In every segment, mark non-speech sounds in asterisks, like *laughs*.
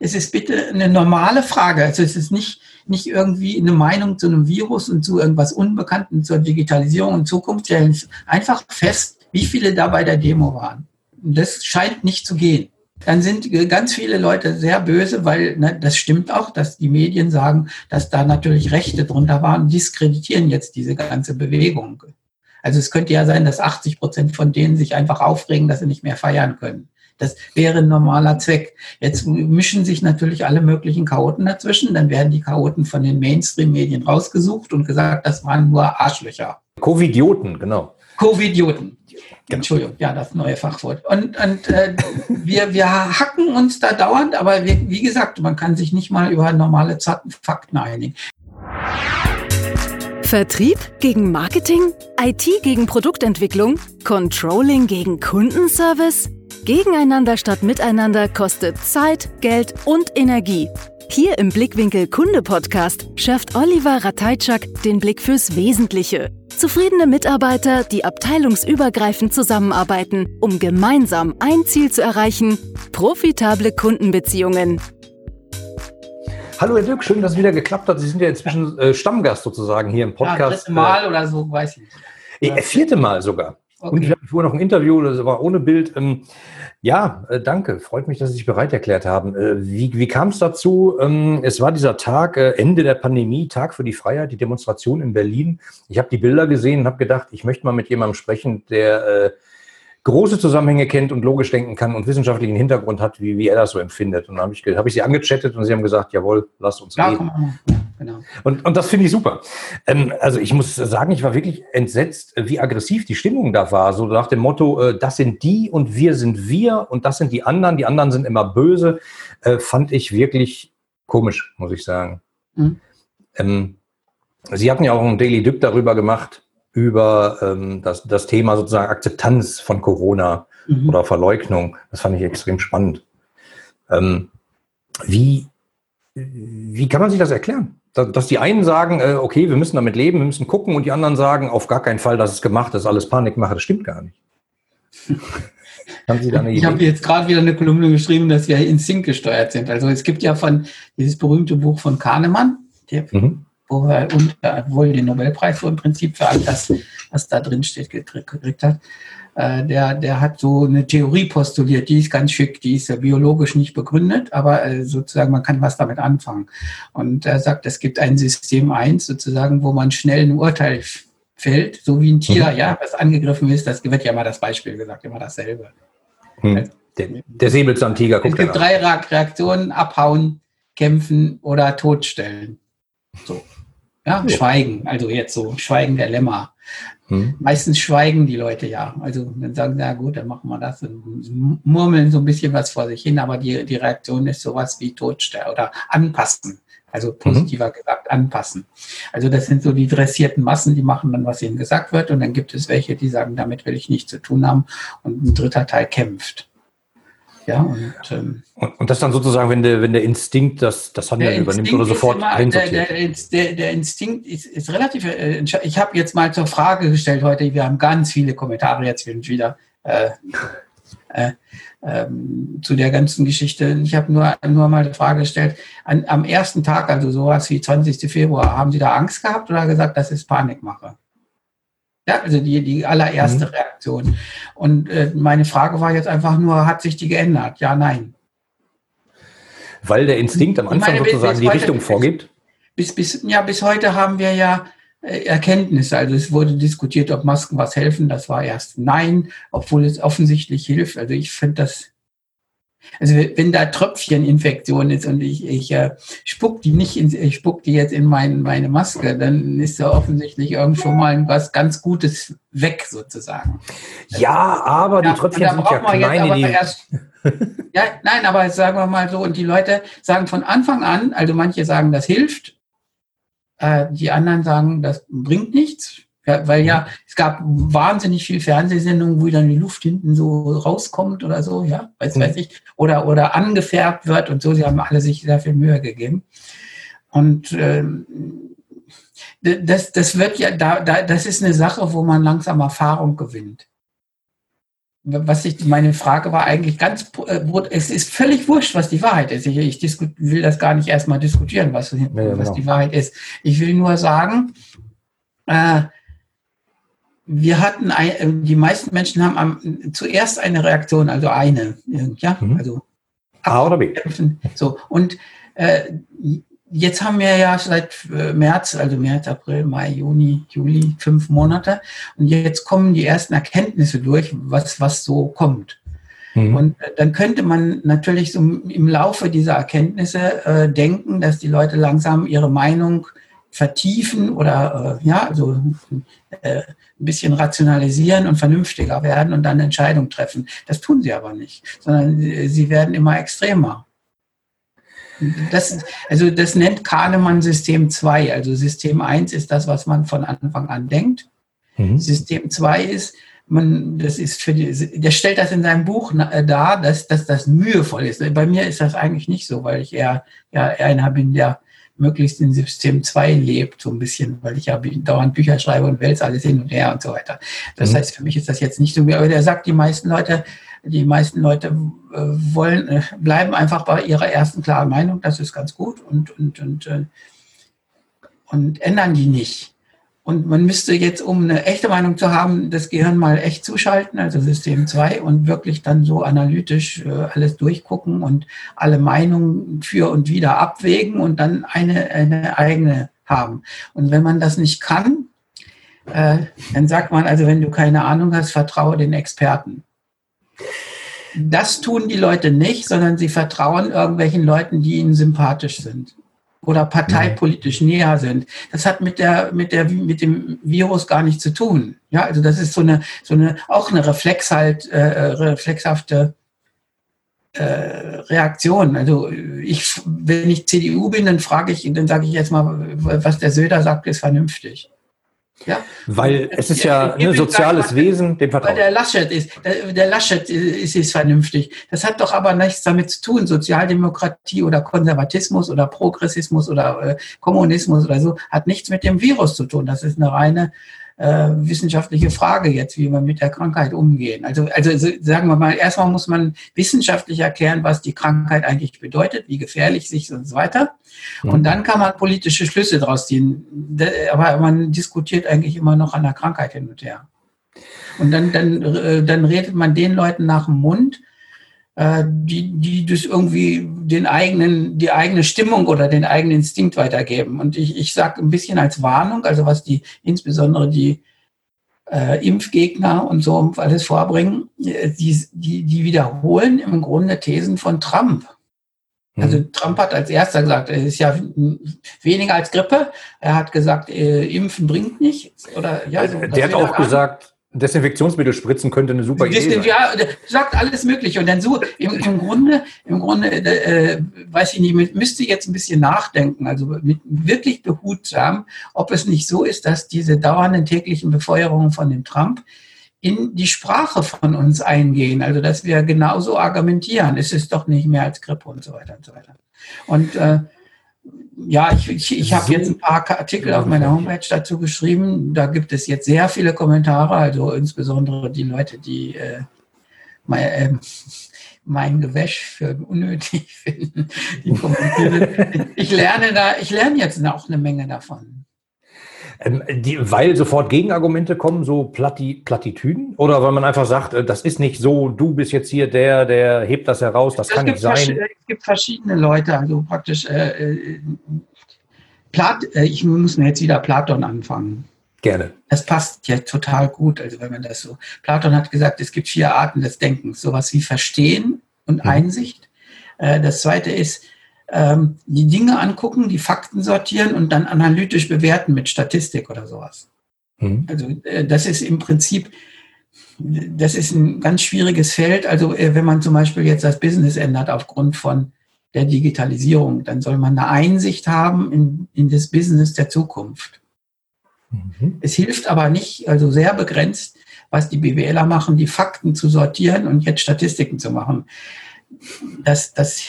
es ist bitte eine normale Frage. Also es ist nicht, nicht irgendwie eine Meinung zu einem Virus und zu irgendwas Unbekannten, zur Digitalisierung und Zukunft. Stellen einfach fest, wie viele da bei der Demo waren. Das scheint nicht zu gehen. Dann sind ganz viele Leute sehr böse, weil ne, das stimmt auch, dass die Medien sagen, dass da natürlich Rechte drunter waren, diskreditieren jetzt diese ganze Bewegung. Also es könnte ja sein, dass 80 Prozent von denen sich einfach aufregen, dass sie nicht mehr feiern können. Das wäre ein normaler Zweck. Jetzt mischen sich natürlich alle möglichen Chaoten dazwischen. Dann werden die Chaoten von den Mainstream-Medien rausgesucht und gesagt, das waren nur Arschlöcher. Covidioten, genau. Covidioten. Genau. Entschuldigung, ja, das neue Fachwort. Und, und äh, wir, wir hacken uns da dauernd, aber wir, wie gesagt, man kann sich nicht mal über normale Fakten einigen. Vertrieb gegen Marketing? IT gegen Produktentwicklung? Controlling gegen Kundenservice? Gegeneinander statt miteinander kostet Zeit, Geld und Energie. Hier im Blickwinkel Kunde Podcast schärft Oliver Rateitschak den Blick fürs Wesentliche. Zufriedene Mitarbeiter, die abteilungsübergreifend zusammenarbeiten, um gemeinsam ein Ziel zu erreichen, profitable Kundenbeziehungen. Hallo Herr Dirk, schön, dass es wieder geklappt hat. Sie sind ja inzwischen äh, Stammgast sozusagen hier im Podcast. Ja, Mal oder so, weiß ich nicht. Äh, vierte Mal sogar. Okay. Und ich habe vorher noch ein Interview, das war ohne Bild. Ähm, ja, äh, danke. Freut mich, dass Sie sich bereit erklärt haben. Äh, wie, wie kam es dazu? Ähm, es war dieser Tag, äh, Ende der Pandemie, Tag für die Freiheit, die Demonstration in Berlin. Ich habe die Bilder gesehen und habe gedacht, ich möchte mal mit jemandem sprechen, der äh, große Zusammenhänge kennt und logisch denken kann und wissenschaftlichen Hintergrund hat, wie, wie er das so empfindet. Und dann habe ich, hab ich sie angechattet und sie haben gesagt, jawohl, lasst uns ja, reden. Genau. Und, und das finde ich super. Ähm, also ich muss sagen, ich war wirklich entsetzt, wie aggressiv die Stimmung da war. So nach dem Motto, äh, das sind die und wir sind wir und das sind die anderen, die anderen sind immer böse, äh, fand ich wirklich komisch, muss ich sagen. Mhm. Ähm, Sie hatten ja auch ein Daily Dip darüber gemacht, über ähm, das, das Thema sozusagen Akzeptanz von Corona mhm. oder Verleugnung. Das fand ich extrem spannend. Ähm, wie, wie kann man sich das erklären? Dass, dass die einen sagen, äh, okay, wir müssen damit leben, wir müssen gucken, und die anderen sagen, auf gar keinen Fall, dass es gemacht ist, alles Panikmache, das stimmt gar nicht. *laughs* Ich habe jetzt gerade wieder eine Kolumne geschrieben, dass wir instinkt gesteuert sind. Also es gibt ja von dieses berühmte Buch von Kahnemann, der mhm wo er und, äh, wohl den Nobelpreis so im Prinzip für all das, was da drin steht, gekriegt hat. Äh, der, der hat so eine Theorie postuliert, die ist ganz schick, die ist ja biologisch nicht begründet, aber äh, sozusagen man kann was damit anfangen. Und er sagt, es gibt ein System 1 sozusagen, wo man schnell ein Urteil fällt, so wie ein Tier, mhm. ja, was angegriffen ist, das wird ja immer das Beispiel gesagt, immer dasselbe. Mhm. Der, der Säbelzahntiger guckt Es gibt drei Reaktionen, abhauen, kämpfen oder totstellen. So. Ja, ja, Schweigen, also jetzt so, Schweigen der Lämmer. Hm. Meistens schweigen die Leute ja. Also dann sagen sie, ja gut, dann machen wir das und murmeln so ein bisschen was vor sich hin, aber die, die Reaktion ist sowas wie Todstellen oder anpassen. Also positiver mhm. gesagt, anpassen. Also das sind so die dressierten Massen, die machen dann, was ihnen gesagt wird. Und dann gibt es welche, die sagen, damit will ich nichts zu tun haben. Und ein dritter Teil kämpft. Ja, und, ähm, und, und, das dann sozusagen, wenn der, wenn der Instinkt das, das Handeln übernimmt oder sofort immer, der, der, der, der, Instinkt ist, ist relativ, äh, ich habe jetzt mal zur Frage gestellt heute, wir haben ganz viele Kommentare jetzt wieder äh, äh, ähm, zu der ganzen Geschichte. Ich habe nur, nur mal die Frage gestellt, an, am ersten Tag, also sowas wie 20. Februar, haben Sie da Angst gehabt oder gesagt, das ist Panikmache? Ja, also die, die allererste mhm. Reaktion. Und äh, meine Frage war jetzt einfach nur, hat sich die geändert? Ja, nein. Weil der Instinkt am Anfang meine, sozusagen die heute, Richtung vorgibt? Bis, bis, ja, bis heute haben wir ja äh, Erkenntnisse. Also es wurde diskutiert, ob Masken was helfen. Das war erst nein, obwohl es offensichtlich hilft. Also ich finde das also wenn da Tröpfcheninfektion ist und ich, ich äh, spuck die nicht in, ich spuck die jetzt in mein, meine Maske, dann ist da offensichtlich irgendwo mal was ganz Gutes weg sozusagen. Ja, aber die ja, Tröpfchen sind ja klein. Die... Erst, *laughs* ja, nein, aber sagen wir mal so, und die Leute sagen von Anfang an, also manche sagen, das hilft, äh, die anderen sagen, das bringt nichts. Ja, weil ja, es gab wahnsinnig viel Fernsehsendungen, wo dann die Luft hinten so rauskommt oder so, ja, weiß, mhm. weiß ich, oder, oder angefärbt wird und so. Sie haben alle sich sehr viel Mühe gegeben. Und ähm, das, das wird ja, da, da, das ist eine Sache, wo man langsam Erfahrung gewinnt. was ich, meine Frage war eigentlich ganz, äh, es ist völlig wurscht, was die Wahrheit ist. Ich, ich will das gar nicht erstmal diskutieren, was, ja, was genau. die Wahrheit ist. Ich will nur sagen, äh, wir hatten, ein, äh, die meisten Menschen haben am, zuerst eine Reaktion, also eine, ja, mhm. also A oder B. So, und äh, jetzt haben wir ja seit äh, März, also März, April, Mai, Juni, Juli, fünf Monate. Und jetzt kommen die ersten Erkenntnisse durch, was, was so kommt. Mhm. Und äh, dann könnte man natürlich so im Laufe dieser Erkenntnisse äh, denken, dass die Leute langsam ihre Meinung vertiefen oder äh, ja, also äh, ein bisschen rationalisieren und vernünftiger werden und dann Entscheidungen treffen. Das tun sie aber nicht, sondern sie werden immer extremer. Das, also das nennt Kahnemann System 2. Also System 1 ist das, was man von Anfang an denkt. Mhm. System 2 ist, man, das ist für die, der stellt das in seinem Buch äh, dar, dass, dass das mühevoll ist. Bei mir ist das eigentlich nicht so, weil ich eher, ja, einer bin, der möglichst in System 2 lebt, so ein bisschen, weil ich ja dauernd Bücher schreibe und wälze alles hin und her und so weiter. Das mhm. heißt, für mich ist das jetzt nicht so, aber der sagt, die meisten Leute, die meisten Leute äh, wollen, äh, bleiben einfach bei ihrer ersten klaren Meinung, das ist ganz gut und, und, und, äh, und ändern die nicht. Und man müsste jetzt, um eine echte Meinung zu haben, das Gehirn mal echt zuschalten, also System 2, und wirklich dann so analytisch alles durchgucken und alle Meinungen für und wieder abwägen und dann eine, eine eigene haben. Und wenn man das nicht kann, äh, dann sagt man, also wenn du keine Ahnung hast, vertraue den Experten. Das tun die Leute nicht, sondern sie vertrauen irgendwelchen Leuten, die ihnen sympathisch sind oder parteipolitisch mhm. näher sind. Das hat mit der mit der mit dem Virus gar nichts zu tun. Ja, also das ist so eine so eine auch eine Reflex halt äh, reflexhafte äh, Reaktion. Also ich, wenn ich CDU bin, dann frage ich, dann sage ich jetzt mal, was der Söder sagt, ist vernünftig. Ja? Weil es ist ja ein soziales Wesen, dem Vertrauen. Weil der Laschet ist, der, der Laschet ist, ist vernünftig. Das hat doch aber nichts damit zu tun. Sozialdemokratie oder Konservatismus oder Progressismus oder äh, Kommunismus oder so hat nichts mit dem Virus zu tun. Das ist eine reine äh, wissenschaftliche Frage jetzt, wie wir mit der Krankheit umgehen. Also, also sagen wir mal, erstmal muss man wissenschaftlich erklären, was die Krankheit eigentlich bedeutet, wie gefährlich sie ist und so weiter. Mhm. Und dann kann man politische Schlüsse daraus ziehen. Aber man diskutiert eigentlich immer noch an der Krankheit hin und her. Und dann, dann, äh, dann redet man den Leuten nach dem Mund, die, die das irgendwie den eigenen, die eigene Stimmung oder den eigenen Instinkt weitergeben. Und ich, ich sage ein bisschen als Warnung, also was die, insbesondere die äh, Impfgegner und so alles vorbringen, äh, die, die, die wiederholen im Grunde Thesen von Trump. Also mhm. Trump hat als erster gesagt, es ist ja weniger als Grippe. Er hat gesagt, äh, Impfen bringt nichts. Oder ja, so, der hat auch gesagt, Desinfektionsmittel spritzen könnte eine super Idee sein. Ja, sagt alles Mögliche. Und dann so, im, im Grunde, im Grunde, äh, weiß ich nicht, müsste jetzt ein bisschen nachdenken, also mit, wirklich behutsam, ob es nicht so ist, dass diese dauernden täglichen Befeuerungen von dem Trump in die Sprache von uns eingehen. Also, dass wir genauso argumentieren. Es ist doch nicht mehr als Grippe und so weiter und so weiter. Und äh, ja, ich, ich, ich habe jetzt ein paar Artikel auf meiner Homepage dazu geschrieben. Da gibt es jetzt sehr viele Kommentare, also insbesondere die Leute, die äh, mein, äh, *laughs* mein Gewäsch für unnötig *laughs* finden. *laughs* Ich lerne da, ich lerne jetzt auch eine Menge davon. Ähm, die, weil sofort Gegenargumente kommen, so Plati, Plattitüden? Oder weil man einfach sagt, äh, das ist nicht so, du bist jetzt hier der, der hebt das heraus, das es kann nicht sein? Es gibt verschiedene Leute, also praktisch, äh, äh, Plat, äh, ich muss mir jetzt wieder Platon anfangen. Gerne. Das passt ja total gut, also wenn man das so. Platon hat gesagt, es gibt vier Arten des Denkens, sowas wie Verstehen und hm. Einsicht. Äh, das zweite ist, ähm, die Dinge angucken, die Fakten sortieren und dann analytisch bewerten mit Statistik oder sowas. Mhm. Also äh, das ist im Prinzip, das ist ein ganz schwieriges Feld. Also äh, wenn man zum Beispiel jetzt das Business ändert aufgrund von der Digitalisierung, dann soll man eine Einsicht haben in, in das Business der Zukunft. Mhm. Es hilft aber nicht, also sehr begrenzt, was die BWLer machen, die Fakten zu sortieren und jetzt Statistiken zu machen. Das, das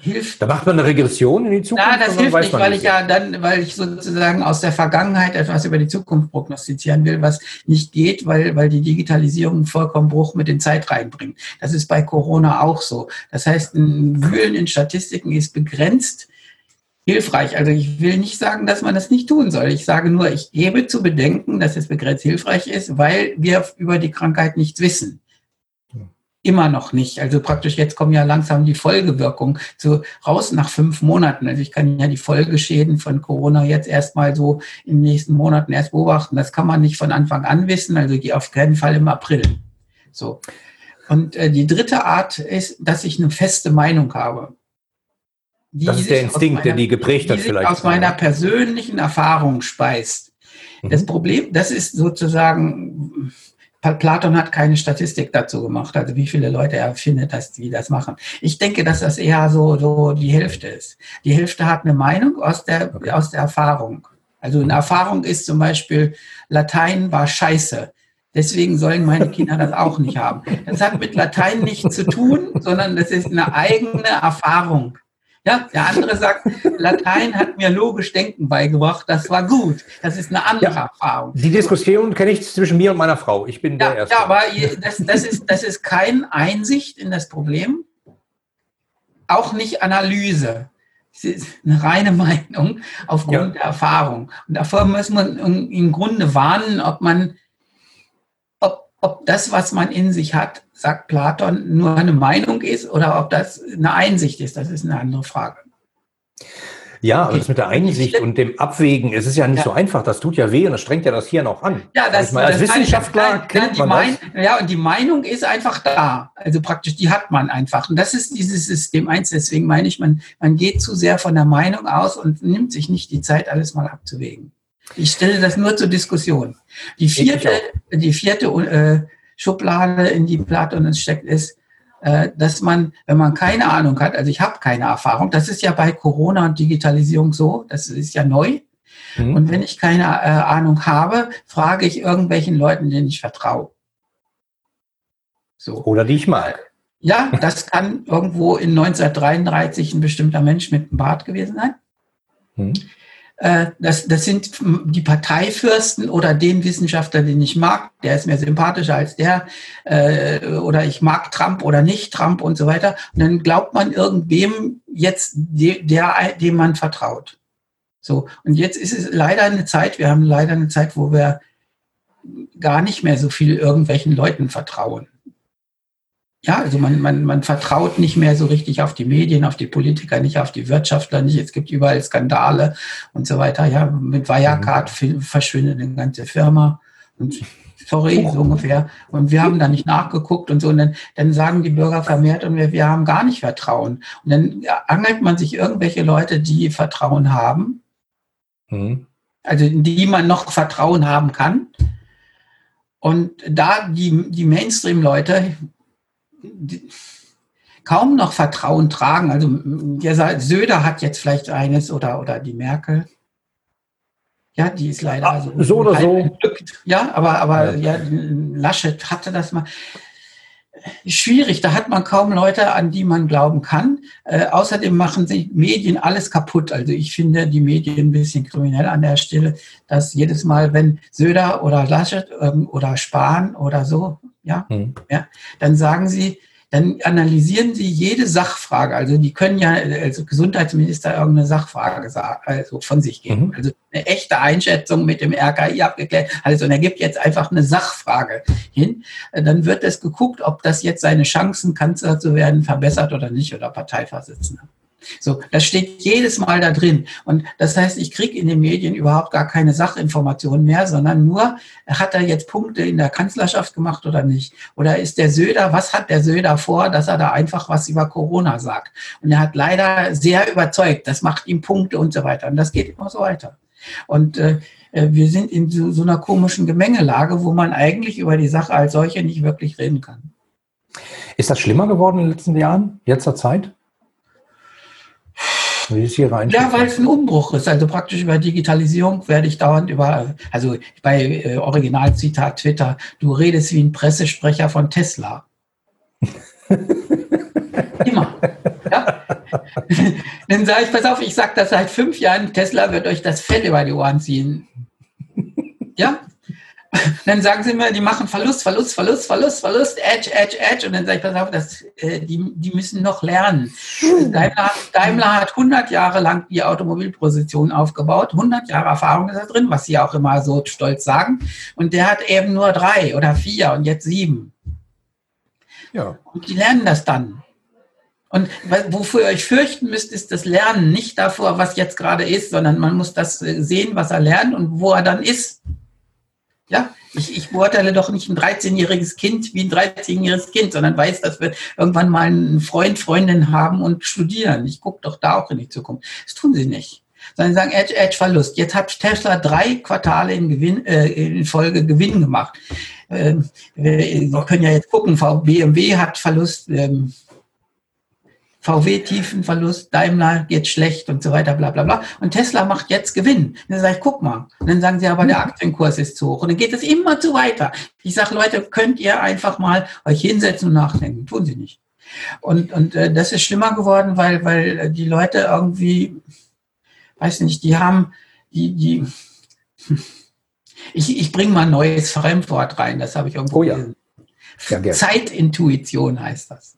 hilft. Da macht man eine Regression in die Zukunft. Na, das hilft nicht, weil ich ja dann, weil ich sozusagen aus der Vergangenheit etwas über die Zukunft prognostizieren will, was nicht geht, weil, weil die Digitalisierung vollkommen Bruch mit den Zeit reinbringt. Das ist bei Corona auch so. Das heißt, ein Wühlen in Statistiken ist begrenzt hilfreich. Also ich will nicht sagen, dass man das nicht tun soll. Ich sage nur, ich gebe zu bedenken, dass es begrenzt hilfreich ist, weil wir über die Krankheit nichts wissen immer noch nicht. Also praktisch jetzt kommen ja langsam die Folgewirkungen zu, raus nach fünf Monaten. Also ich kann ja die Folgeschäden von Corona jetzt erstmal so in den nächsten Monaten erst beobachten. Das kann man nicht von Anfang an wissen, also die auf keinen Fall im April. So. Und äh, die dritte Art ist, dass ich eine feste Meinung habe. das ist der Instinkt, der die geprägt die hat vielleicht. aus meiner persönlichen Erfahrung speist. Mhm. Das Problem, das ist sozusagen Platon hat keine Statistik dazu gemacht, also wie viele Leute er findet, dass die das machen. Ich denke, dass das eher so, so die Hälfte ist. Die Hälfte hat eine Meinung aus der, okay. aus der Erfahrung. Also eine Erfahrung ist zum Beispiel, Latein war scheiße. Deswegen sollen meine Kinder das auch nicht haben. Das hat mit Latein nichts zu tun, sondern das ist eine eigene Erfahrung. Ja, der andere sagt, Latein hat mir logisch Denken beigebracht, das war gut. Das ist eine andere ja, Erfahrung. Die Diskussion kenne ich zwischen mir und meiner Frau. Ich bin ja, der Erste. Ja, aber das, das, ist, das ist kein Einsicht in das Problem, auch nicht Analyse. Es ist eine reine Meinung aufgrund ja. der Erfahrung. Und davor muss man im Grunde warnen, ob man ob das, was man in sich hat, sagt Platon, nur eine Meinung ist oder ob das eine Einsicht ist, das ist eine andere Frage. Ja, aber das mit der Einsicht und dem Abwägen, es ist ja nicht ja. so einfach, das tut ja weh und das strengt ja das Hirn auch an. Ja, das, meine, als das Wissenschaftler das, kennt man mein, das. Ja, und die Meinung ist einfach da. Also praktisch, die hat man einfach. Und das ist dieses System eins. Deswegen meine ich, man, man geht zu sehr von der Meinung aus und nimmt sich nicht die Zeit, alles mal abzuwägen. Ich stelle das nur zur Diskussion. Die vierte, die vierte äh, Schublade, in die Platon steckt, ist, äh, dass man, wenn man keine Ahnung hat, also ich habe keine Erfahrung, das ist ja bei Corona und Digitalisierung so, das ist ja neu. Mhm. Und wenn ich keine äh, Ahnung habe, frage ich irgendwelchen Leuten, denen ich vertraue. So. Oder die ich mag. Ja, das kann irgendwo in 1933 ein bestimmter Mensch mit einem Bart gewesen sein. Mhm. Äh, das, das sind die Parteifürsten oder den Wissenschaftler, den ich mag, der ist mir sympathischer als der, äh, oder ich mag Trump oder nicht Trump und so weiter. Und dann glaubt man irgendwem jetzt, der, dem man vertraut. So, und jetzt ist es leider eine Zeit, wir haben leider eine Zeit, wo wir gar nicht mehr so viel irgendwelchen Leuten vertrauen. Ja, also man, man, man vertraut nicht mehr so richtig auf die Medien, auf die Politiker, nicht auf die Wirtschaftler, nicht. Es gibt überall Skandale und so weiter. Ja, mit Wirecard mhm. verschwindet eine ganze Firma. Und sorry, so ungefähr. Und wir haben da nicht nachgeguckt und so. Und dann, dann sagen die Bürger vermehrt, und wir, wir haben gar nicht Vertrauen. Und dann angelt man sich irgendwelche Leute, die Vertrauen haben. Mhm. Also die man noch Vertrauen haben kann. Und da die, die Mainstream-Leute, kaum noch Vertrauen tragen. Also der Söder hat jetzt vielleicht eines oder, oder die Merkel. Ja, die ist leider Ach, so, so oder so. Entlückt. Ja, aber, aber ja. ja, Laschet hatte das mal. Schwierig, da hat man kaum Leute, an die man glauben kann. Äh, außerdem machen sich Medien alles kaputt. Also ich finde die Medien ein bisschen kriminell an der Stelle, dass jedes Mal, wenn Söder oder Laschet ähm, oder Spahn oder so ja, mhm. ja, dann sagen sie, dann analysieren sie jede Sachfrage. Also die können ja als Gesundheitsminister irgendeine Sachfrage also von sich geben. Mhm. Also eine echte Einschätzung mit dem RKI abgeklärt. Also und er gibt jetzt einfach eine Sachfrage hin. Dann wird es geguckt, ob das jetzt seine Chancen, Kanzler zu werden, verbessert oder nicht oder Parteivorsitzender. So, das steht jedes Mal da drin. Und das heißt, ich kriege in den Medien überhaupt gar keine Sachinformationen mehr, sondern nur, hat er jetzt Punkte in der Kanzlerschaft gemacht oder nicht? Oder ist der Söder, was hat der Söder vor, dass er da einfach was über Corona sagt? Und er hat leider sehr überzeugt, das macht ihm Punkte und so weiter. Und das geht immer so weiter. Und äh, äh wir sind in so, so einer komischen Gemengelage, wo man eigentlich über die Sache als solche nicht wirklich reden kann. Ist das schlimmer geworden in den letzten Jahren, jetzt zur Zeit? Wie ist hier rein? Ja, weil es ein Umbruch ist. Also praktisch über Digitalisierung werde ich dauernd über, also bei äh, Originalzitat Twitter, du redest wie ein Pressesprecher von Tesla. *laughs* Immer. Ja? dann sage ich, pass auf, ich sage das seit fünf Jahren, Tesla wird euch das Fell über die Ohren ziehen. Ja? Dann sagen sie mir, die machen Verlust, Verlust, Verlust, Verlust, Verlust, Edge, Edge, Edge. Und dann sage ich, pass auf, das, äh, die, die müssen noch lernen. Daimler, Daimler hat 100 Jahre lang die Automobilposition aufgebaut. 100 Jahre Erfahrung ist da drin, was sie auch immer so stolz sagen. Und der hat eben nur drei oder vier und jetzt sieben. Ja. Und die lernen das dann. Und wofür ihr euch fürchten müsst, ist das Lernen, nicht davor, was jetzt gerade ist, sondern man muss das äh, sehen, was er lernt und wo er dann ist. Ja, ich, ich beurteile doch nicht ein 13-jähriges Kind wie ein 13-jähriges Kind, sondern weiß, dass wir irgendwann mal einen Freund, Freundin haben und studieren. Ich gucke doch da auch in die Zukunft. Das tun sie nicht. Sondern sagen, Edge, Edge, Verlust. Jetzt hat Tesla drei Quartale in, Gewinn, äh, in Folge Gewinn gemacht. Ähm, wir können ja jetzt gucken, BMW hat Verlust, ähm, VW tiefen Verlust, Daimler geht schlecht und so weiter, bla bla bla. Und Tesla macht jetzt Gewinn. Und dann sage ich, guck mal. Und dann sagen sie aber, der Aktienkurs ist zu hoch. Und dann geht es immer zu weiter. Ich sage, Leute, könnt ihr einfach mal euch hinsetzen und nachdenken. Tun sie nicht. Und, und äh, das ist schlimmer geworden, weil, weil die Leute irgendwie, weiß nicht, die haben, die, die, *laughs* ich, ich bringe mal ein neues Fremdwort rein, das habe ich irgendwo oh ja. ja Zeitintuition heißt das.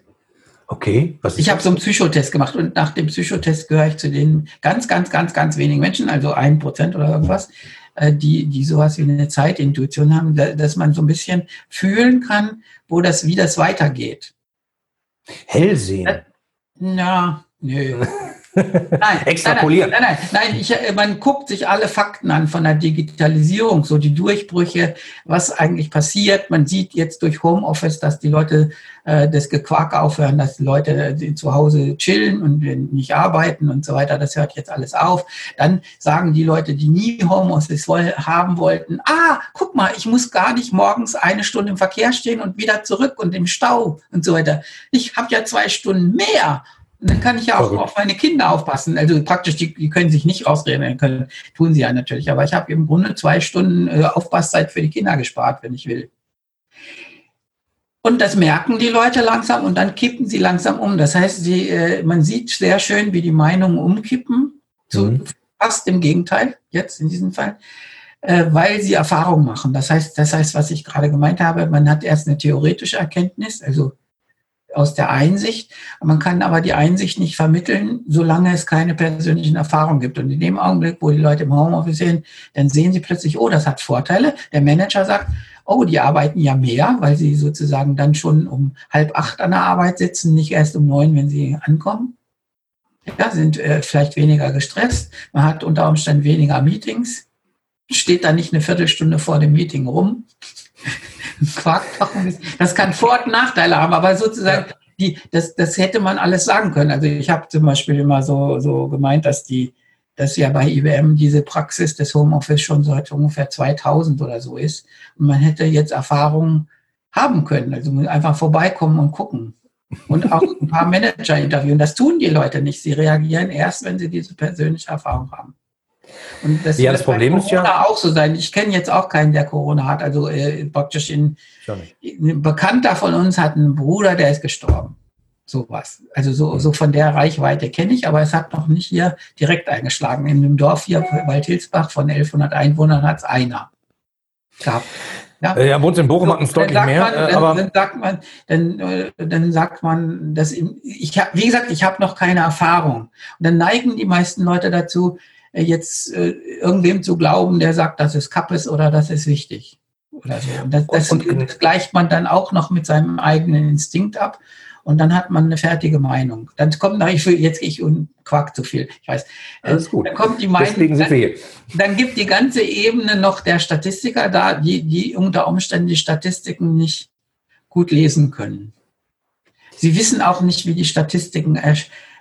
Okay. Was ich habe so einen Psychotest gemacht und nach dem Psychotest gehöre ich zu den ganz, ganz, ganz, ganz wenigen Menschen, also ein Prozent oder irgendwas, äh, die, die sowas wie eine Zeitintuition haben, dass man so ein bisschen fühlen kann, wo das, wie das weitergeht. Hellsehen. Äh, na, nö. *laughs* Nein, *laughs* Extrapolieren. Nein, nein, nein, nein ich, äh, man guckt sich alle Fakten an von der Digitalisierung, so die Durchbrüche, was eigentlich passiert. Man sieht jetzt durch Homeoffice, dass die Leute äh, das Gequark aufhören, dass die Leute äh, zu Hause chillen und nicht arbeiten und so weiter. Das hört jetzt alles auf. Dann sagen die Leute, die nie Homeoffice haben wollten, ah, guck mal, ich muss gar nicht morgens eine Stunde im Verkehr stehen und wieder zurück und im Stau und so weiter. Ich habe ja zwei Stunden mehr dann kann ich ja auch Verrückt. auf meine Kinder aufpassen. Also praktisch, die, die können sich nicht ausreden können, tun sie ja natürlich. Aber ich habe im Grunde zwei Stunden äh, Aufpasszeit für die Kinder gespart, wenn ich will. Und das merken die Leute langsam und dann kippen sie langsam um. Das heißt, sie, äh, man sieht sehr schön, wie die Meinungen umkippen. So mhm. fast im Gegenteil, jetzt in diesem Fall, äh, weil sie Erfahrung machen. Das heißt, das heißt, was ich gerade gemeint habe, man hat erst eine theoretische Erkenntnis, also aus der Einsicht. Man kann aber die Einsicht nicht vermitteln, solange es keine persönlichen Erfahrungen gibt. Und in dem Augenblick, wo die Leute im Homeoffice sind, dann sehen sie plötzlich, oh, das hat Vorteile. Der Manager sagt, oh, die arbeiten ja mehr, weil sie sozusagen dann schon um halb acht an der Arbeit sitzen, nicht erst um neun, wenn sie ankommen. Ja, sind äh, vielleicht weniger gestresst. Man hat unter Umständen weniger Meetings, steht da nicht eine Viertelstunde vor dem Meeting rum. Quarkpackung Das kann Vor- und Nachteile haben, aber sozusagen, ja. die, das, das hätte man alles sagen können. Also ich habe zum Beispiel immer so, so gemeint, dass die, dass ja bei IBM diese Praxis des Homeoffice schon seit ungefähr 2000 oder so ist. Und man hätte jetzt Erfahrungen haben können. Also einfach vorbeikommen und gucken. Und auch ein paar Manager interviewen. Das tun die Leute nicht. Sie reagieren erst, wenn sie diese persönliche Erfahrung haben. Und das ja, das Problem ist ja auch so sein. Ich kenne jetzt auch keinen, der Corona hat. Also äh, praktisch in, ein Bekannter von uns hat einen Bruder, der ist gestorben. Sowas. Also so, so von der Reichweite kenne ich, aber es hat noch nicht hier direkt eingeschlagen. In einem Dorf hier, Waldhilsbach, von 1100 Einwohnern hat es einer gehabt. Ja, äh, ja wohnt in Bochum, hat es deutlich mehr. Man, dann, aber dann sagt man, dann, äh, dann sagt man, dass ich hab, wie gesagt, ich habe noch keine Erfahrung. Und dann neigen die meisten Leute dazu, äh, jetzt äh, irgendwem zu glauben, der sagt, das ist Kappes oder das ist wichtig. Oder so. Und das, das, das gleicht man dann auch noch mit seinem eigenen Instinkt ab und dann hat man eine fertige Meinung. Dann kommt noch, ich will jetzt ich und Quack zu viel, ich weiß. Äh, Alles gut. Dann kommt die Meinung, dann, dann, gibt die ganze Ebene noch der Statistiker da, die, die unter Umständen die Statistiken nicht gut lesen können. Sie wissen auch nicht, wie die Statistiken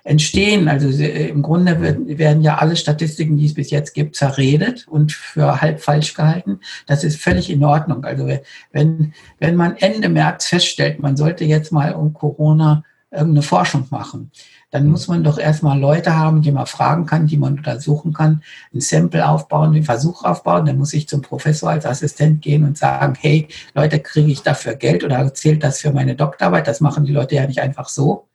entstehen. Also äh, im Grunde werden, ja alle Statistiken, die es bis jetzt gibt, zerredet und für halb falsch gehalten. Das ist völlig in Ordnung. Also wenn, wenn man Ende März feststellt, man sollte jetzt mal um Corona irgendeine Forschung machen, dann muss man doch erstmal Leute haben, die man fragen kann, die man untersuchen kann, ein Sample aufbauen, einen Versuch aufbauen. Dann muss ich zum Professor als Assistent gehen und sagen, hey, Leute, kriege ich dafür Geld oder zählt das für meine Doktorarbeit? Das machen die Leute ja nicht einfach so.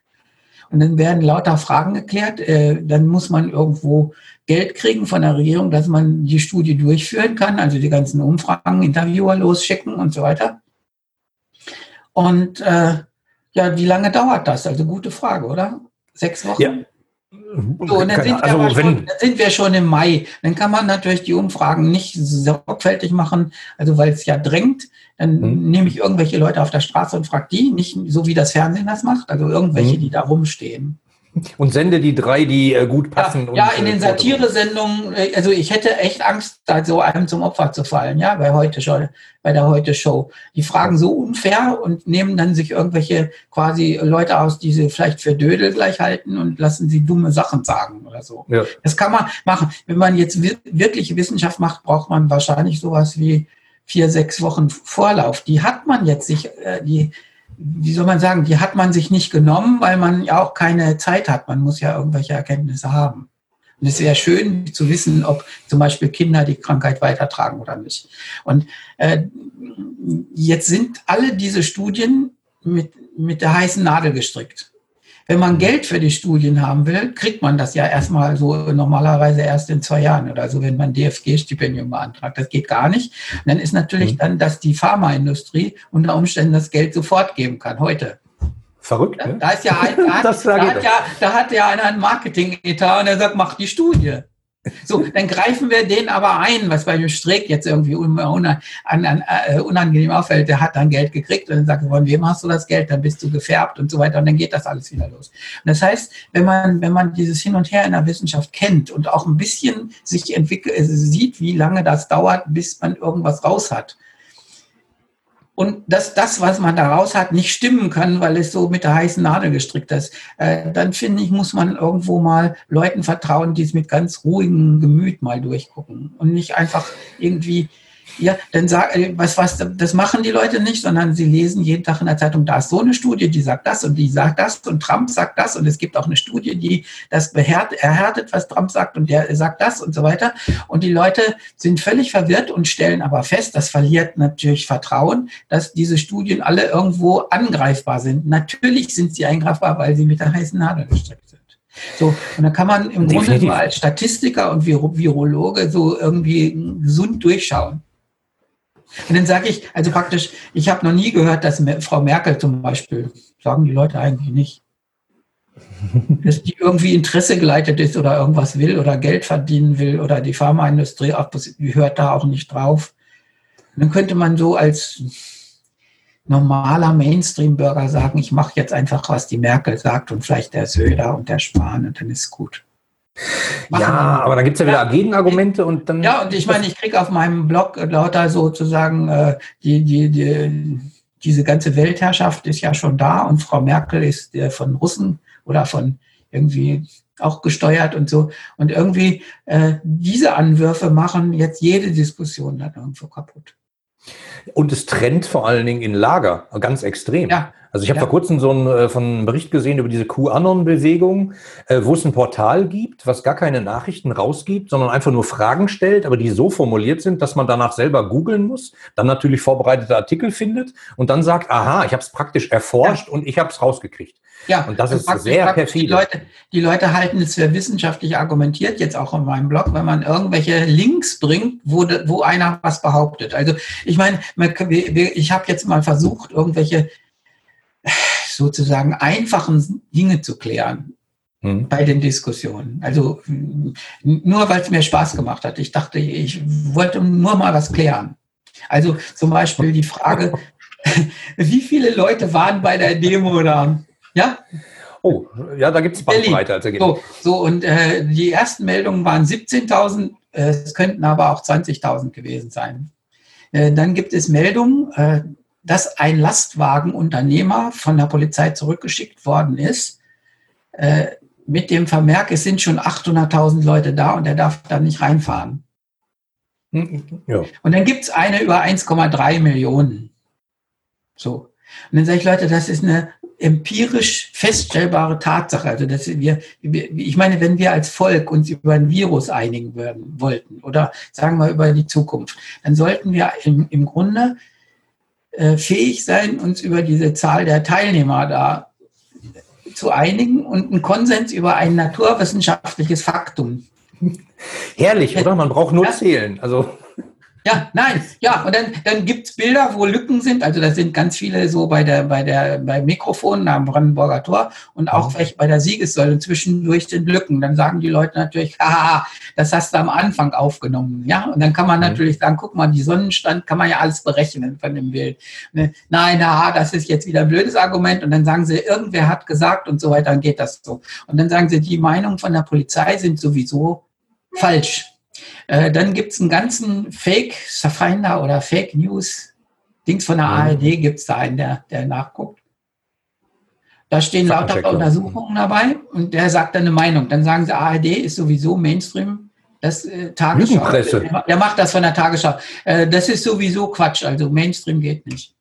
Und dann werden lauter Fragen geklärt. Äh, dann muss man irgendwo Geld kriegen von der Regierung, dass man die Studie durchführen kann, also die ganzen Umfragen, Interviewer losschicken und so weiter. Und äh, ja, wie lange dauert das? Also gute Frage, oder? Sechs Wochen? Ja. So, und dann sind, also, wir schon, dann sind wir schon im Mai. Dann kann man natürlich die Umfragen nicht sorgfältig machen, also weil es ja drängt. Dann mhm. nehme ich irgendwelche Leute auf der Straße und frage die, nicht so wie das Fernsehen das macht, also irgendwelche, mhm. die da rumstehen. Und sende die drei, die äh, gut passen. Ja, ja in den äh, Satiresendungen, äh, also ich hätte echt Angst, da so einem zum Opfer zu fallen, ja, bei heute Show, bei der heute Show. Die fragen so unfair und nehmen dann sich irgendwelche quasi Leute aus, die sie vielleicht für Dödel gleich halten und lassen sie dumme Sachen sagen oder so. Ja. Das kann man machen. Wenn man jetzt wirklich Wissenschaft macht, braucht man wahrscheinlich sowas wie vier, sechs Wochen Vorlauf. Die hat man jetzt sich, die wie soll man sagen, die hat man sich nicht genommen, weil man ja auch keine Zeit hat. Man muss ja irgendwelche Erkenntnisse haben. Und es wäre schön zu wissen, ob zum Beispiel Kinder die Krankheit weitertragen oder nicht. Und äh, jetzt sind alle diese Studien mit, mit der heißen Nadel gestrickt. Wenn man Geld für die Studien haben will, kriegt man das ja erstmal so normalerweise erst in zwei Jahren oder so, wenn man DFG-Stipendium beantragt. Das geht gar nicht. Und dann ist natürlich mhm. dann, dass die Pharmaindustrie unter Umständen das Geld sofort geben kann, heute. Verrückt, ne? Da, ist ja ein, da, *laughs* da, hat ja, da hat ja einer einen Marketing-Etat und er sagt, mach die Studie. So, dann greifen wir den aber ein, was bei dem Streeck jetzt irgendwie äh, unangenehm auffällt. Der hat dann Geld gekriegt und dann sagt, von wem hast du das Geld? Dann bist du gefärbt und so weiter und dann geht das alles wieder los. Und das heißt, wenn man, wenn man dieses Hin und Her in der Wissenschaft kennt und auch ein bisschen sich entwickelt, sieht, wie lange das dauert, bis man irgendwas raus hat, und dass das, was man daraus hat, nicht stimmen kann, weil es so mit der heißen Nadel gestrickt ist, äh, dann finde ich, muss man irgendwo mal Leuten vertrauen, die es mit ganz ruhigem Gemüt mal durchgucken und nicht einfach irgendwie ja, dann sag, äh, was, was, das machen die Leute nicht, sondern sie lesen jeden Tag in der Zeitung, da ist so eine Studie, die sagt das und die sagt das und Trump sagt das und es gibt auch eine Studie, die das behärtet, erhärtet, was Trump sagt und der sagt das und so weiter. Und die Leute sind völlig verwirrt und stellen aber fest, das verliert natürlich Vertrauen, dass diese Studien alle irgendwo angreifbar sind. Natürlich sind sie eingreifbar, weil sie mit der heißen Nadel gestrickt sind. So, und dann kann man im Definitiv. Grunde mal als Statistiker und Virologe so irgendwie gesund durchschauen. Und dann sage ich, also praktisch, ich habe noch nie gehört, dass Frau Merkel zum Beispiel, sagen die Leute eigentlich nicht, *laughs* dass die irgendwie Interesse geleitet ist oder irgendwas will oder Geld verdienen will oder die Pharmaindustrie, die hört da auch nicht drauf. Und dann könnte man so als normaler Mainstream-Bürger sagen, ich mache jetzt einfach, was die Merkel sagt und vielleicht der Söder und der Spahn und dann ist gut. Ja, aber dann gibt es ja wieder ja, Gegenargumente und dann. Ja, und ich meine, ich kriege auf meinem Blog lauter sozusagen äh, die, die, die, diese ganze Weltherrschaft ist ja schon da und Frau Merkel ist äh, von Russen oder von irgendwie auch gesteuert und so. Und irgendwie äh, diese Anwürfe machen jetzt jede Diskussion dann irgendwo kaputt. Und es trennt vor allen Dingen in Lager ganz extrem. Ja. Also ich habe ja. vor kurzem so einen, äh, von einen Bericht gesehen über diese QAnon-Bewegung, äh, wo es ein Portal gibt, was gar keine Nachrichten rausgibt, sondern einfach nur Fragen stellt, aber die so formuliert sind, dass man danach selber googeln muss, dann natürlich vorbereitete Artikel findet und dann sagt, aha, ich habe es praktisch erforscht ja. und ich habe es rausgekriegt. Ja, und das ist sehr perfide. Die Leute, die Leute halten es für wissenschaftlich argumentiert, jetzt auch in meinem Blog, wenn man irgendwelche Links bringt, wo, wo einer was behauptet. Also ich meine, ich habe jetzt mal versucht, irgendwelche sozusagen einfachen Dinge zu klären hm. bei den Diskussionen. Also nur weil es mir Spaß gemacht hat. Ich dachte, ich wollte nur mal was klären. Also zum Beispiel die Frage, *laughs* wie viele Leute waren bei der Demo da? Ja? Oh, ja, da gibt es Bandbreite. so, so, und äh, die ersten Meldungen waren 17.000, äh, es könnten aber auch 20.000 gewesen sein. Äh, dann gibt es Meldungen, äh, dass ein Lastwagenunternehmer von der Polizei zurückgeschickt worden ist, äh, mit dem Vermerk, es sind schon 800.000 Leute da und er darf da nicht reinfahren. Ja. Und dann gibt es eine über 1,3 Millionen. So. Und dann sage ich, Leute, das ist eine empirisch feststellbare Tatsache. Also, dass wir, ich meine, wenn wir als Volk uns über ein Virus einigen würden, wollten oder sagen wir über die Zukunft, dann sollten wir im, im Grunde äh, fähig sein, uns über diese Zahl der Teilnehmer da zu einigen und einen Konsens über ein naturwissenschaftliches Faktum. Herrlich, oder? Man braucht nur ja. zählen. Also ja, nein, ja, und dann, dann gibt es Bilder, wo Lücken sind. Also da sind ganz viele so bei der, bei der, beim Mikrofon am Brandenburger Tor und auch vielleicht mhm. bei der Siegessäule zwischendurch sind Lücken. Dann sagen die Leute natürlich, *laughs* haha, das hast du am Anfang aufgenommen. Ja, und dann kann man mhm. natürlich sagen, guck mal, die Sonnenstand kann man ja alles berechnen von dem Bild. Ne? Nein, haha, das ist jetzt wieder ein blödes Argument. Und dann sagen sie, irgendwer hat gesagt und so weiter, dann geht das so. Und dann sagen sie, die Meinungen von der Polizei sind sowieso falsch. Äh, dann gibt es einen ganzen Fake-Finder oder Fake News. Dings von der ARD gibt es da einen, der, der nachguckt. Da stehen lauter Untersuchungen dabei und der sagt dann eine Meinung. Dann sagen sie, ARD ist sowieso Mainstream. Das äh, Tagesschau. Der, der macht das von der Tagesschau. Äh, das ist sowieso Quatsch. Also Mainstream geht nicht.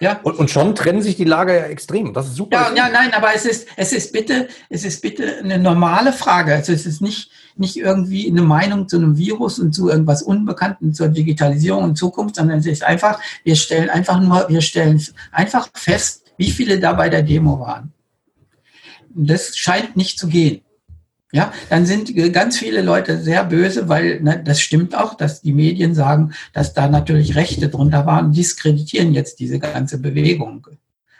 Ja. Und, und schon trennen sich die Lager ja extrem. Das ist super. Ja, ja, nein, aber es ist, es ist bitte, es ist bitte eine normale Frage. Also es ist nicht, nicht irgendwie eine Meinung zu einem Virus und zu irgendwas Unbekannten, zur Digitalisierung und Zukunft, sondern es ist einfach, wir stellen einfach nur, wir stellen einfach fest, wie viele da bei der Demo waren. Das scheint nicht zu gehen. Ja, dann sind ganz viele Leute sehr böse, weil ne, das stimmt auch, dass die Medien sagen, dass da natürlich Rechte drunter waren und diskreditieren jetzt diese ganze Bewegung.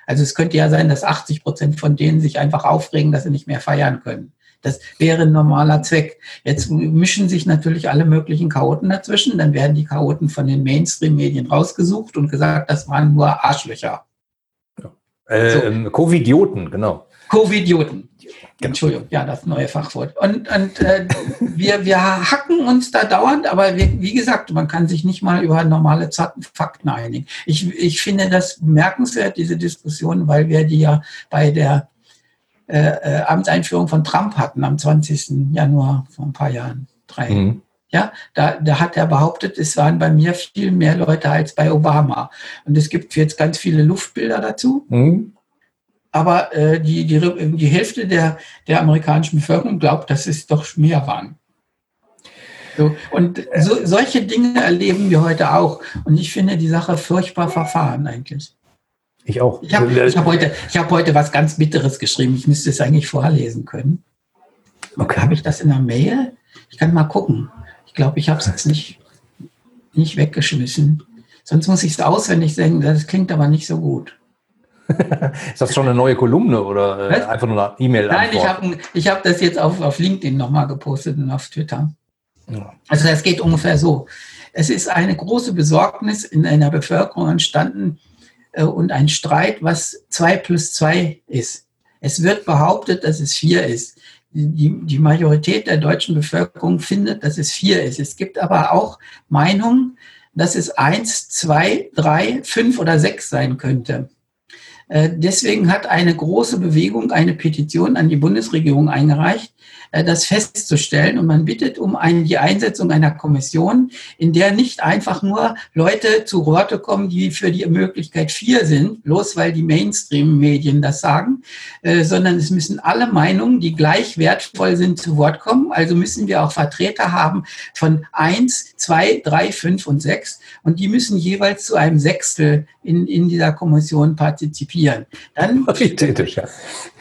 Also es könnte ja sein, dass 80 Prozent von denen sich einfach aufregen, dass sie nicht mehr feiern können. Das wäre ein normaler Zweck. Jetzt mischen sich natürlich alle möglichen Chaoten dazwischen. Dann werden die Chaoten von den Mainstream-Medien rausgesucht und gesagt, das waren nur Arschlöcher. Ja. Äh, so. Ähm, Covidioten, genau. Covidioten. Genau. Entschuldigung, ja, das neue Fachwort. Und, und äh, wir, wir hacken uns da dauernd, aber wir, wie gesagt, man kann sich nicht mal über normale Fakten einigen. Ich, ich finde das bemerkenswert, diese Diskussion, weil wir die ja bei der äh, äh, Amtseinführung von Trump hatten am 20. Januar vor ein paar Jahren. Drei. Mhm. Ja, da, da hat er behauptet, es waren bei mir viel mehr Leute als bei Obama. Und es gibt jetzt ganz viele Luftbilder dazu. Mhm aber äh, die, die, die Hälfte der, der amerikanischen Bevölkerung glaubt, dass es doch mehr waren. So, und so, solche Dinge erleben wir heute auch. Und ich finde die Sache furchtbar verfahren eigentlich. Ich auch. Ich habe hab heute, hab heute was ganz Bitteres geschrieben. Ich müsste es eigentlich vorlesen können. Okay. Habe ich das in der Mail? Ich kann mal gucken. Ich glaube, ich habe es jetzt nicht, nicht weggeschmissen. Sonst muss ich es auswendig sagen. Das klingt aber nicht so gut. *laughs* ist das schon eine neue Kolumne oder äh, einfach nur eine E-Mail? Nein, ich habe ich hab das jetzt auf, auf LinkedIn nochmal gepostet und auf Twitter. Ja. Also das geht ungefähr so. Es ist eine große Besorgnis in einer Bevölkerung entstanden äh, und ein Streit, was zwei plus zwei ist. Es wird behauptet, dass es vier ist. Die, die Majorität der deutschen Bevölkerung findet, dass es vier ist. Es gibt aber auch Meinungen, dass es eins, zwei, drei, fünf oder sechs sein könnte. Äh, deswegen hat eine große Bewegung eine Petition an die Bundesregierung eingereicht, das festzustellen. Und man bittet um eine, die Einsetzung einer Kommission, in der nicht einfach nur Leute zu Worte kommen, die für die Möglichkeit vier sind, bloß weil die Mainstream-Medien das sagen, äh, sondern es müssen alle Meinungen, die gleich wertvoll sind, zu Wort kommen. Also müssen wir auch Vertreter haben von eins, zwei, drei, fünf und sechs. Und die müssen jeweils zu einem Sechstel in, in dieser Kommission partizipieren. Dann, Paritätisch, ja.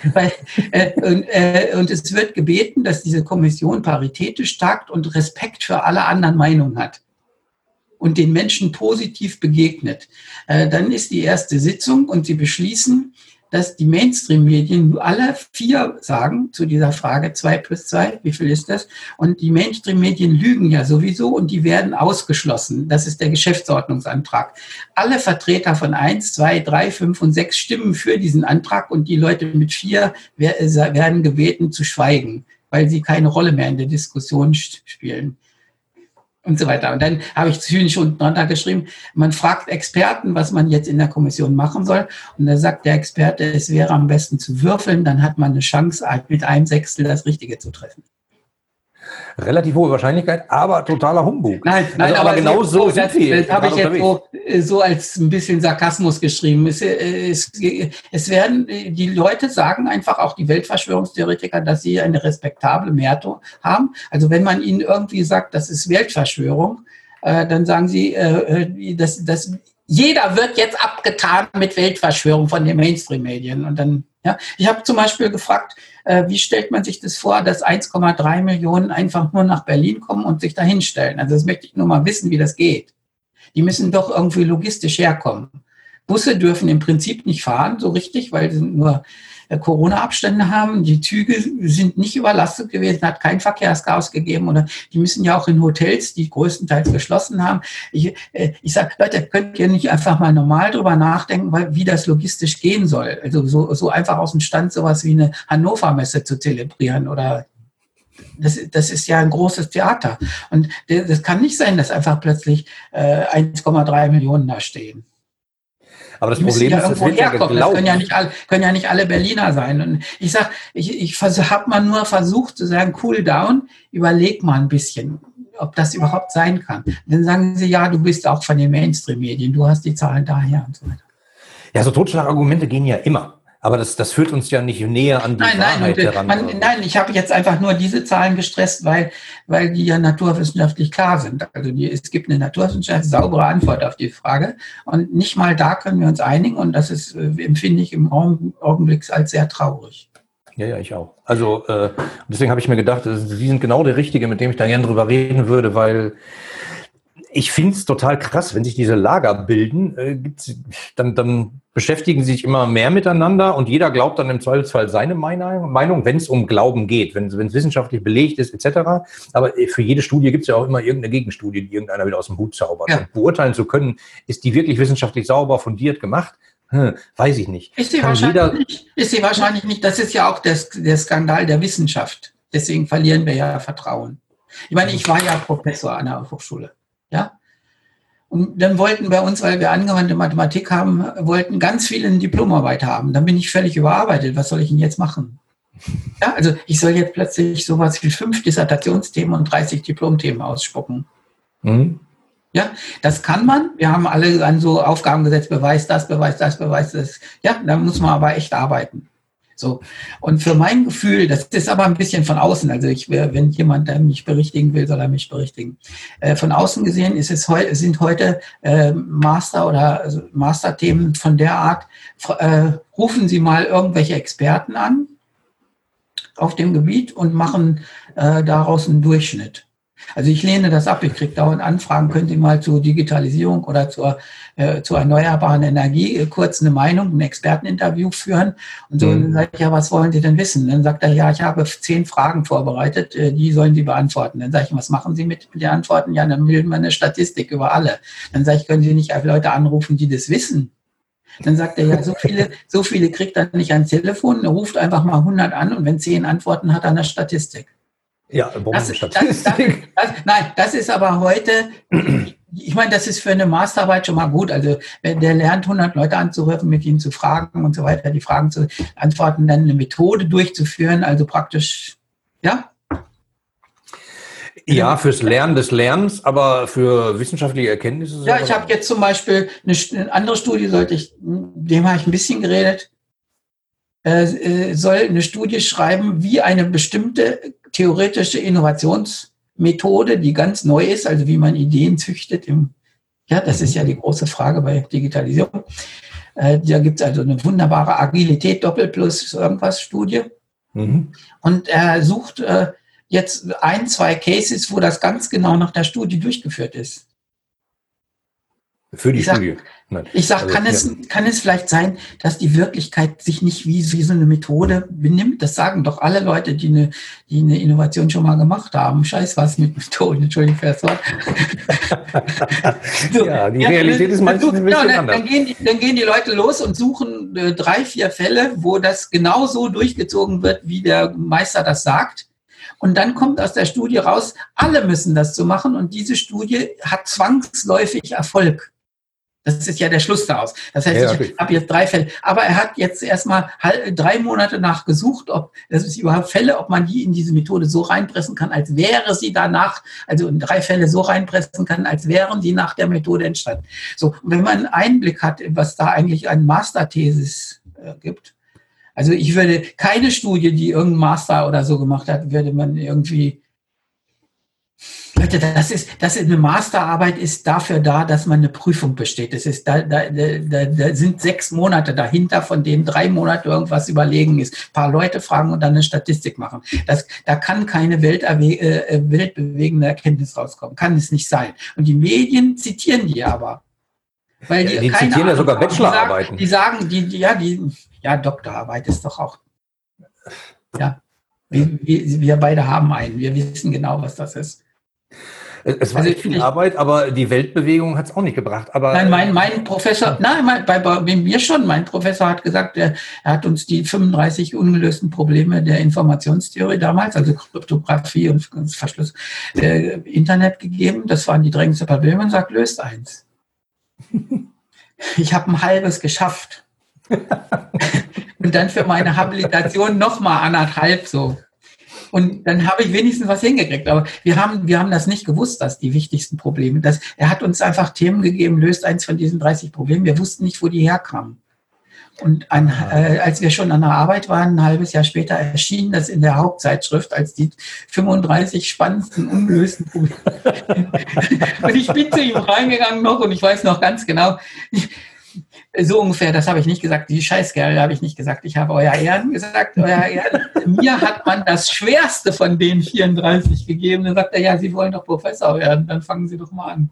*laughs* Weil, äh, und, äh, und es wird gebeten, dass diese Kommission paritätisch tagt und Respekt für alle anderen Meinungen hat und den Menschen positiv begegnet. Äh, dann ist die erste Sitzung und sie beschließen, dass die Mainstream-Medien alle vier sagen zu dieser Frage zwei plus zwei, wie viel ist das? Und die Mainstream-Medien lügen ja sowieso und die werden ausgeschlossen. Das ist der Geschäftsordnungsantrag. Alle Vertreter von eins, zwei, drei, fünf und sechs stimmen für diesen Antrag und die Leute mit vier werden gebeten zu schweigen weil sie keine Rolle mehr in der Diskussion spielen und so weiter. Und dann habe ich zynisch unten drunter geschrieben, man fragt Experten, was man jetzt in der Kommission machen soll. Und da sagt der Experte, es wäre am besten zu würfeln, dann hat man eine Chance, mit einem Sechstel das Richtige zu treffen relativ hohe Wahrscheinlichkeit, aber totaler Humbug. Nein, nein also, aber, aber genau so sind wir. Das habe ich jetzt so, äh, so, als ein bisschen Sarkasmus geschrieben. Es, äh, es, es, werden, äh, die Leute sagen einfach, auch die Weltverschwörungstheoretiker, dass sie eine respektable Mehrheit haben. Also wenn man ihnen irgendwie sagt, das ist Weltverschwörung, dann sagen sie, dass, dass jeder wird jetzt abgetan mit Weltverschwörung von den Mainstream-Medien und dann Ja, ich habe zum Beispiel gefragt, äh, wie stellt man sich das vor, dass 1,3 Millionen einfach nur nach Berlin kommen und sich dahin stellen? Also das möchte ich nur mal wissen, wie das geht. Die müssen doch irgendwie logistisch herkommen. Busse dürfen im Prinzip nicht fahren, so richtig, weil sie nur äh, Corona-Abstände haben. Die Züge sind nicht überlastet gewesen, hat kein Verkehrschaos gegeben oder die müssen ja auch in Hotels, die größtenteils geschlossen haben. Ich, äh, ich sage, Leute, könnt ihr nicht einfach mal normal drüber nachdenken, weil, wie das logistisch gehen soll? Also so, so einfach aus dem Stand sowas wie eine Hannover-Messe zu zelebrieren oder das, das ist ja ein großes Theater. Und das kann nicht sein, dass einfach plötzlich äh, 1,3 Millionen da stehen. Aber das Problem ja ist, das wird ja geglaubt. Das können ja, nicht alle, können ja nicht alle Berliner sein. Und ich sag, ich, ich habe mal nur versucht zu sagen, cool down, überleg mal ein bisschen, ob das überhaupt sein kann. Und dann sagen sie, ja, du bist auch von den Mainstream-Medien, du hast die Zahlen daher und so weiter. Ja, so Totschlagargumente gehen ja immer. Aber das, das führt uns ja nicht näher an die nein, Wahrheit nein, heran. Man, nein, ich habe jetzt einfach nur diese Zahlen gestresst, weil, weil die ja naturwissenschaftlich klar sind. Also die, es gibt eine naturwissenschaftlich saubere Antwort auf die Frage. Und nicht mal da können wir uns einigen. Und das ist, äh, empfinde ich im Augenblick als sehr traurig. Ja, ja, ich auch. Also äh, deswegen habe ich mir gedacht, Sie sind genau der Richtige, mit dem ich da gerne drüber reden würde, weil ich finde es total krass, wenn sich diese Lager bilden, äh, dann, dann beschäftigen sie sich immer mehr miteinander und jeder glaubt dann im Zweifelsfall seine Meinung, wenn es um Glauben geht, wenn es wissenschaftlich belegt ist, etc. Aber für jede Studie gibt es ja auch immer irgendeine Gegenstudie, die irgendeiner wieder aus dem Hut zaubert. Ja. Und beurteilen zu können, ist die wirklich wissenschaftlich sauber, fundiert gemacht? Hm, weiß ich nicht. Ist sie, wahrscheinlich nicht. ist sie wahrscheinlich nicht. Das ist ja auch das, der Skandal der Wissenschaft. Deswegen verlieren wir ja Vertrauen. Ich meine, ich war ja Professor an der Hochschule. Ja? Und dann wollten bei uns, weil wir angewandte Mathematik haben, wollten ganz viele eine Diplomarbeit haben. Dann bin ich völlig überarbeitet. Was soll ich denn jetzt machen? *laughs* Ja, also ich soll jetzt plötzlich sowas wie fünf Dissertationsthemen und 30 Diplomthemen ausspucken. Mhm. Ja, das kann man. Wir haben alle an so Aufgaben gesetzt, beweis das, beweis das, beweis das. Ja, da muss man aber echt arbeiten. So. Und für mein Gefühl, das ist aber ein bisschen von außen, also ich, wenn jemand mich berichtigen will, soll er mich berichtigen. Äh, von außen gesehen ist es heu, sind heute äh, Master oder also Masterthemen von der Art, äh, rufen Sie mal irgendwelche Experten an auf dem Gebiet und machen äh, daraus einen Durchschnitt. Also ich lehne das ab. Ich kriege dauernd Anfragen, könnt ihr mal zur Digitalisierung oder zur, äh, zur erneuerbaren Energie äh, kurz eine Meinung, ein Experteninterview führen. Und so mhm. dann sage ich, ja, was wollen Sie denn wissen? Dann sagt er, ja, ich habe zehn Fragen vorbereitet, äh, die sollen Sie beantworten. Dann sage ich, was machen Sie mit, den Antworten? Ja, dann bilden wir eine Statistik über alle. Dann sage ich, können Sie nicht Leute anrufen, die das wissen? Dann sagt er, ja, so viele, so viele kriegt er nicht ans Telefon, er ruft einfach mal 100 an und wenn 10 Antworten hat, dann eine Statistik. Ja, das, das, das, nein, das ist aber heute, ich meine, das ist für eine Masterarbeit schon mal gut. Also der lernt 100 Leute anzurufen, mit ihnen zu fragen und so weiter, die Fragen zu antworten, dann eine Methode durchzuführen, also praktisch, ja. Ja, fürs Lernen des Lernens, aber für wissenschaftliche Erkenntnisse. Ja, ich habe jetzt zum Beispiel eine, eine andere Studie, sollte ich, dem habe ich ein bisschen geredet, äh, äh, soll eine Studie schreiben, wie eine bestimmte theoretische Innovationsmethode, die ganz neu ist, also wie man Ideen züchtet. Im, ja, das ist ja die große Frage bei Digitalisierung. Äh, da gibt es also eine wunderbare Agilität Doppelplus irgendwas Studie. Mhm. Und er sucht äh, jetzt ein, zwei Cases, wo das ganz genau nach der Studie durchgeführt ist. Für die ich Studie. Nein. Ich sage, also, kann, ja. es, kann es vielleicht sein, dass die Wirklichkeit sich nicht wie, wie so eine Methode benimmt? Das sagen doch alle Leute, die eine, die eine Innovation schon mal gemacht haben. Scheiß was mit Methoden, Entschuldigung für das Wort. *laughs* so, ja, die ja, Realität ist manchmal ein bisschen ja, dann, gehen die, dann gehen die Leute los und suchen äh, drei, vier Fälle, wo das genau so durchgezogen wird, wie der Meister das sagt. Und dann kommt aus der Studie raus, alle müssen das so machen und diese Studie hat zwangsläufig Erfolg. Das ist ja der Schluss daraus. Das heißt, ja, ich habe jetzt drei Fälle. Aber er hat jetzt erstmal drei Monate nachgesucht, ob das ist überhaupt Fälle, ob man die in diese Methode so reinpressen kann, als wäre sie danach, also in drei Fälle so reinpressen kann, als wären die nach der Methode entstanden. So, und wenn man einen Einblick hat, was da eigentlich ein Masterthesis äh, gibt, also ich würde keine Studie, die irgendein Master oder so gemacht hat, würde man irgendwie bitte, das ist, das ist eine Masterarbeit ist dafür da, dass man eine Prüfung besteht. Das ist, da, da, da, da sind sechs Monate dahinter, von denen drei Monate irgendwas überlegen ist. Ein paar Leute fragen und dann eine Statistik machen. Das, da kann keine welterwe äh, weltbewegende Erkenntnis rauskommen. Kann es nicht sein. Und die Medien zitieren die aber. Weil die, ja, die zitieren Ahnung, ja sogar Bachelorarbeiten. Die sagen, die, die, ja, die, ja, Doktorarbeit ist doch auch, ja. Wir, wir, wir beide haben einen. Wir wissen genau, was das ist. Es war also viel ich, Arbeit, aber die Weltbewegung hat es auch nicht gebracht. Aber nein, mein, mein Professor, nein, mein, bei, bei mir schon. Mein Professor hat gesagt, er, er, hat uns die 35 ungelösten Probleme der Informationstheorie damals, also Kryptographie und Verschluss, äh, Internet gegeben. Das waren die drängendsten Probleme und sagt, löst eins. Ich habe ein halbes geschafft. *laughs* und dann für meine Habilitation nochmal anderthalb so. Und dann habe ich wenigstens was hingekriegt. Aber wir haben, wir haben das nicht gewusst, dass die wichtigsten Probleme, dass er hat uns einfach Themen gegeben, löst eins von diesen 30 Problemen. Wir wussten nicht, wo die herkamen. Und ein, äh, als wir schon an der Arbeit waren, ein halbes Jahr später erschien das in der Hauptzeitschrift als die 35 spannendsten ungelösten Probleme. *laughs* und ich bin zu ihm reingegangen noch und ich weiß noch ganz genau, so ungefähr, das habe ich nicht gesagt, die Scheißkerle habe ich nicht gesagt, ich habe euer Ehren gesagt, euer Ehren. Mir hat man das Schwerste von den 34 gegeben. Dann sagt er, ja, Sie wollen doch Professor werden, dann fangen Sie doch mal an.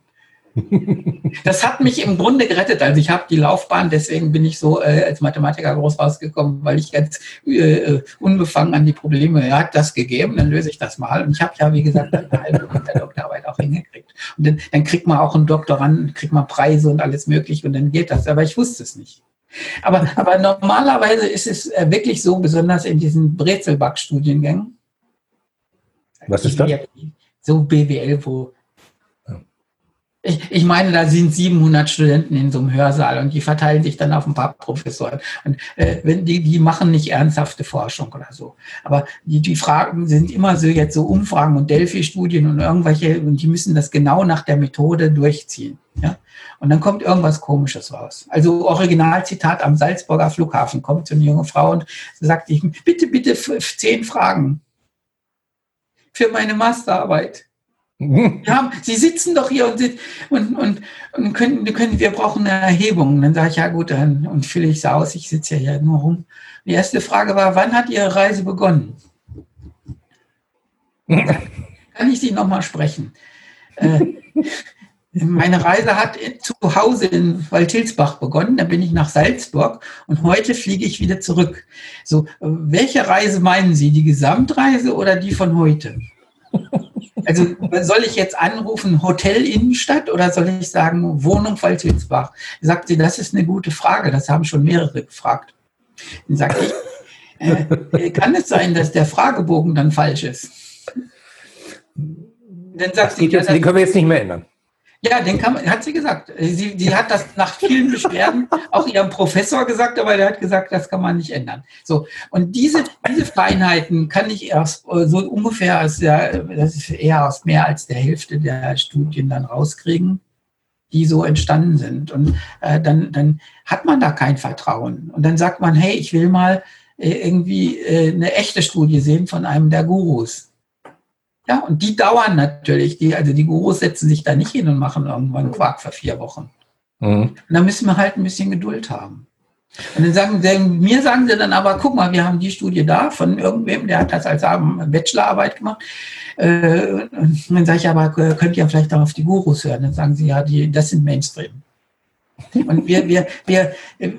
Das hat mich im Grunde gerettet. Also ich habe die Laufbahn, deswegen bin ich so äh, als Mathematiker groß rausgekommen, weil ich ganz äh, unbefangen an die Probleme, er hat das gegeben, dann löse ich das mal. Und ich habe ja, wie gesagt, eine halbe mit der Doktorarbeit auch hingekriegt. Und dann, dann kriegt man auch einen Doktorand, kriegt man Preise und alles mögliche und dann geht das. Aber ich wusste es nicht. Aber, aber normalerweise ist es äh, wirklich so, besonders in diesen Brezelback-Studiengängen. Was ist das? So BWL, wo ich, ich meine, da sind 700 Studenten in so einem Hörsaal und die verteilen sich dann auf ein paar Professoren. Und äh, wenn die, die machen nicht ernsthafte Forschung oder so. Aber die, die Fragen sind immer so jetzt so Umfragen und Delphi-Studien und irgendwelche, und die müssen das genau nach der Methode durchziehen. Ja? Und dann kommt irgendwas Komisches raus. Also Originalzitat am Salzburger Flughafen kommt so eine junge Frau und sagt, ich, bitte, bitte zehn Fragen für meine Masterarbeit. Ja, Sie sitzen doch hier und, und, und, und können, können, wir brauchen eine Erhebung. Dann sage ich, ja gut, dann und fülle ich es aus, ich sitze ja hier nur rum. Die erste Frage war, wann hat Ihre Reise begonnen? Kann ich Sie nochmal sprechen? Äh, *laughs* meine Reise hat zu Hause in Waldhilsbach begonnen, da bin ich nach Salzburg und heute fliege ich wieder zurück. So, welche Reise meinen Sie, die Gesamtreise oder die von heute? Also soll ich jetzt anrufen, Hotel Innenstadt oder soll ich sagen Wohnung Waldhilsbach? Sagt sie, das ist eine gute Frage, das haben schon mehrere gefragt. Dann sagte ich, äh, kann es sein, dass der Fragebogen dann falsch ist? Dann sagt sie, jetzt, den können wir jetzt nicht mehr ändern. Ja, den kann hat sie gesagt. Sie, sie hat das nach vielen Beschwerden auch ihrem Professor gesagt, aber der hat gesagt, das kann man nicht ändern. So. Und diese, diese Feinheiten kann ich erst äh, so ungefähr aus der, das ist eher aus mehr als der Hälfte der Studien dann rauskriegen, die so entstanden sind. Und äh, dann, dann hat man da kein Vertrauen. Und dann sagt man, hey, ich will mal äh, irgendwie äh, eine echte Studie sehen von einem der Gurus. Ja, und die dauern natürlich. Die, also die Gurus setzen sich da nicht hin und machen irgendwann Quark für vier Wochen. Mhm. Und da müssen wir halt ein bisschen Geduld haben. Und dann sagen sie, mir sagen sie dann aber, guck mal, wir haben die Studie da von irgendwem, der hat das als Bachelorarbeit gemacht. Äh, und dann sage ich aber, könnt ihr vielleicht auch auf die Gurus hören? Dann sagen sie, ja, die, das sind Mainstream. Und wir, wir, wir,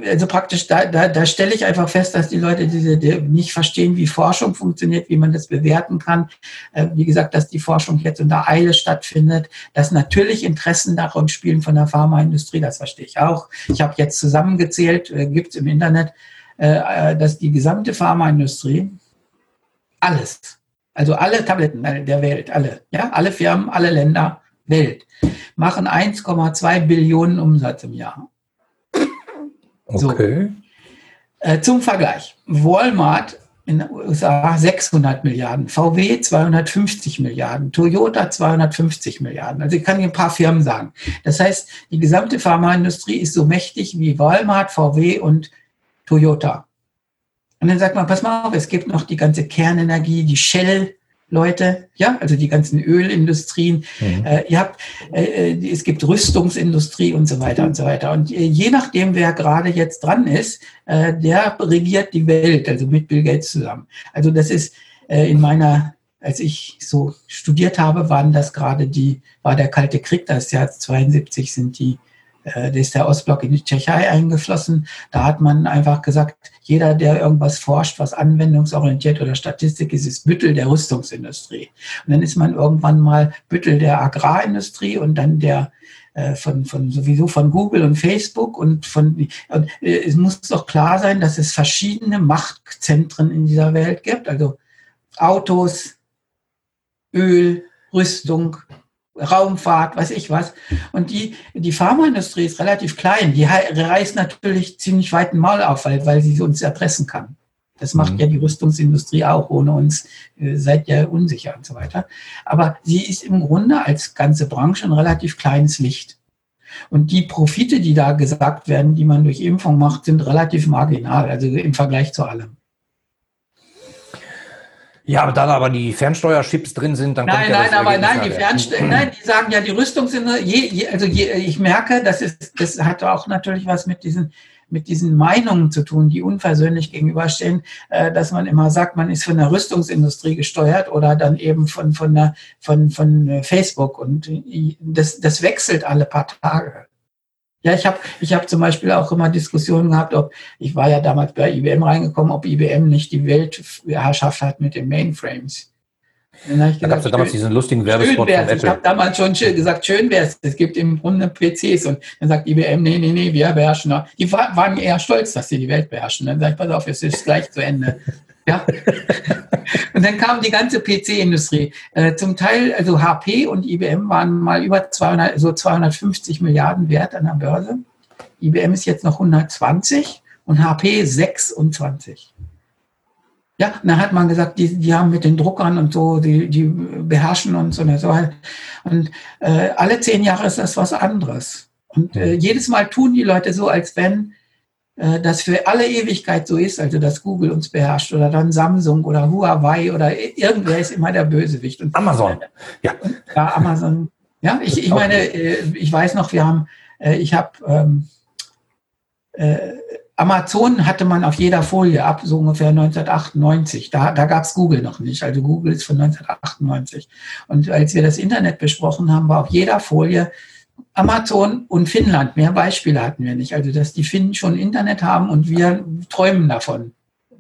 also praktisch, da, da, da stelle ich einfach fest, dass die Leute diese, die nicht verstehen, wie Forschung funktioniert, wie man das bewerten kann. Äh, wie gesagt, dass die Forschung jetzt unter Eile stattfindet, dass natürlich Interessen darin spielen von der Pharmaindustrie, das verstehe ich auch. Ich habe jetzt zusammengezählt, äh, gibt es im Internet, äh, dass die gesamte Pharmaindustrie alles, also alle Tabletten der Welt, alle, ja, alle Firmen, alle Länder, Welt, machen 1,2 Billionen Umsatz im Jahr. Okay. So. Äh, zum Vergleich. Walmart in den USA 600 Milliarden, VW 250 Milliarden, Toyota 250 Milliarden. Also ich kann hier ein paar Firmen sagen. Das heißt, die gesamte Pharmaindustrie ist so mächtig wie Walmart, VW und Toyota. Und dann sagt man, pass mal auf, es gibt noch die ganze Kernenergie, die Shell, Leute, ja, also die ganzen Ölindustrien. Mhm. Äh, ihr habt, äh, äh, es gibt Rüstungsindustrie und so weiter und so weiter. Und äh, je nachdem, wer gerade jetzt dran ist, äh, der regiert die Welt, also mit Bill Gates zusammen. Also das ist äh, in meiner, als ich so studiert habe, waren das gerade die, war der Kalte Krieg, das Jahr 72 sind die äh, ist der Ostblock in die Tschechei eingeflossen. Da hat man einfach gesagt, jeder, der irgendwas forscht, was anwendungsorientiert oder Statistik ist, ist Büttel der Rüstungsindustrie. Und dann ist man irgendwann mal Büttel der Agrarindustrie und dann der äh, von, von sowieso von Google und Facebook und von und, äh, es muss doch klar sein, dass es verschiedene Machtzentren in dieser Welt gibt, also Autos, Öl, Rüstung, Raumfahrt, weiß ich was. Und die, die Pharmaindustrie ist relativ klein. Die reißt natürlich ziemlich weiten Maul auf, weil, weil sie uns erpressen kann. Das macht mhm. ja die Rüstungsindustrie auch. Ohne uns äh, seid ihr unsicher und so weiter. Aber sie ist im Grunde als ganze Branche ein relativ kleines Licht. Und die Profite, die da gesagt werden, die man durch Impfung macht, sind relativ marginal, also im Vergleich zu allem. Ja, aber da aber die Fernsteuerchips drin sind, dann nein, kommt ja nein, aber nein, die Fernsteuer, nein, die sagen ja, die Rüstungsindustrie, je, je, also je, ich merke, das ist, das hat auch natürlich was mit diesen, mit diesen Meinungen zu tun, die unversöhnlich gegenüberstehen, äh, dass man immer sagt, man ist von der Rüstungsindustrie gesteuert oder dann eben von, von, der, von, von äh, Facebook und das, das wechselt alle paar Tage. Ja, ich habe ich hab zum Beispiel auch immer Diskussionen gehabt, ob, ich war ja damals bei IBM reingekommen, ob IBM nicht die Weltherrschaft hat mit den Mainframes. Dann da gab es ja damals diesen lustigen Werbespot von Ich habe damals schon gesagt, schön wäre es, es gibt im Grunde PCs und dann sagt IBM, nee, nee, nee, wir beherrschen. Die waren eher stolz, dass sie die Welt beherrschen. Dann sage ich, pass auf, es ist gleich zu Ende. Ja. *laughs* Und dann kam die ganze PC-Industrie. Äh, zum Teil, also HP und IBM waren mal über 200, so 250 Milliarden wert an der Börse. IBM ist jetzt noch 120 und HP 26. Ja, und dann hat man gesagt, die, die haben mit den Druckern und so, die, die beherrschen uns und so. Und äh, alle zehn Jahre ist das was anderes. Und äh, jedes Mal tun die Leute so, als wenn das für alle Ewigkeit so ist, also dass Google uns beherrscht oder dann Samsung oder Huawei oder irgendwer ist immer der Bösewicht. Und, Amazon. Ja. ja, Amazon. Ja, ich, ich meine, äh, ich weiß noch, wir haben, äh, ich habe ähm, äh, Amazon hatte man auf jeder Folie ab, so ungefähr 1998. Da, da gab es Google noch nicht. Also Google ist von 1998. Und als wir das Internet besprochen haben, war auf jeder Folie Amazon und Finnland, mehr Beispiele hatten wir nicht. Also, dass die Finnen schon Internet haben und wir träumen davon.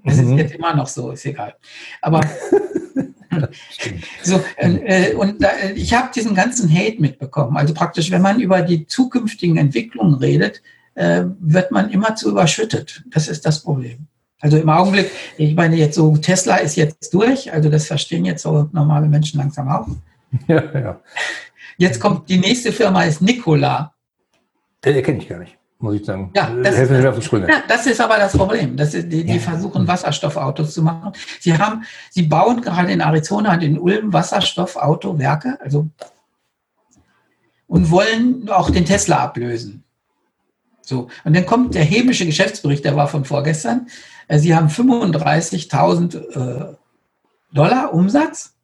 Das mhm. ist jetzt immer noch so, ist egal. Aber *laughs* so, äh, und da, ich habe diesen ganzen Hate mitbekommen. Also praktisch, wenn man über die zukünftigen Entwicklungen redet, äh, wird man immer zu überschüttet. Das ist das Problem. Also im Augenblick, ich meine jetzt so, Tesla ist jetzt durch, also das verstehen jetzt so normale Menschen langsam auch. *laughs* Ja, ja. Jetzt kommt die nächste Firma, ist Nikola. Der kenne ich gar nicht, muss ich sagen. Ja, das, Helfen Sie auf die Sprünge. Ja, das ist aber das Problem. Das ist, die, die ja. versuchen Wasserstoffautos zu machen. Sie haben, sie bauen gerade in Arizona und in Ulm Wasserstoffautowerke, also und wollen auch den Tesla ablösen. So, und dann kommt der hämische Geschäftsbericht, der war von vorgestern. Äh, sie haben 35.000 äh, Dollar Umsatz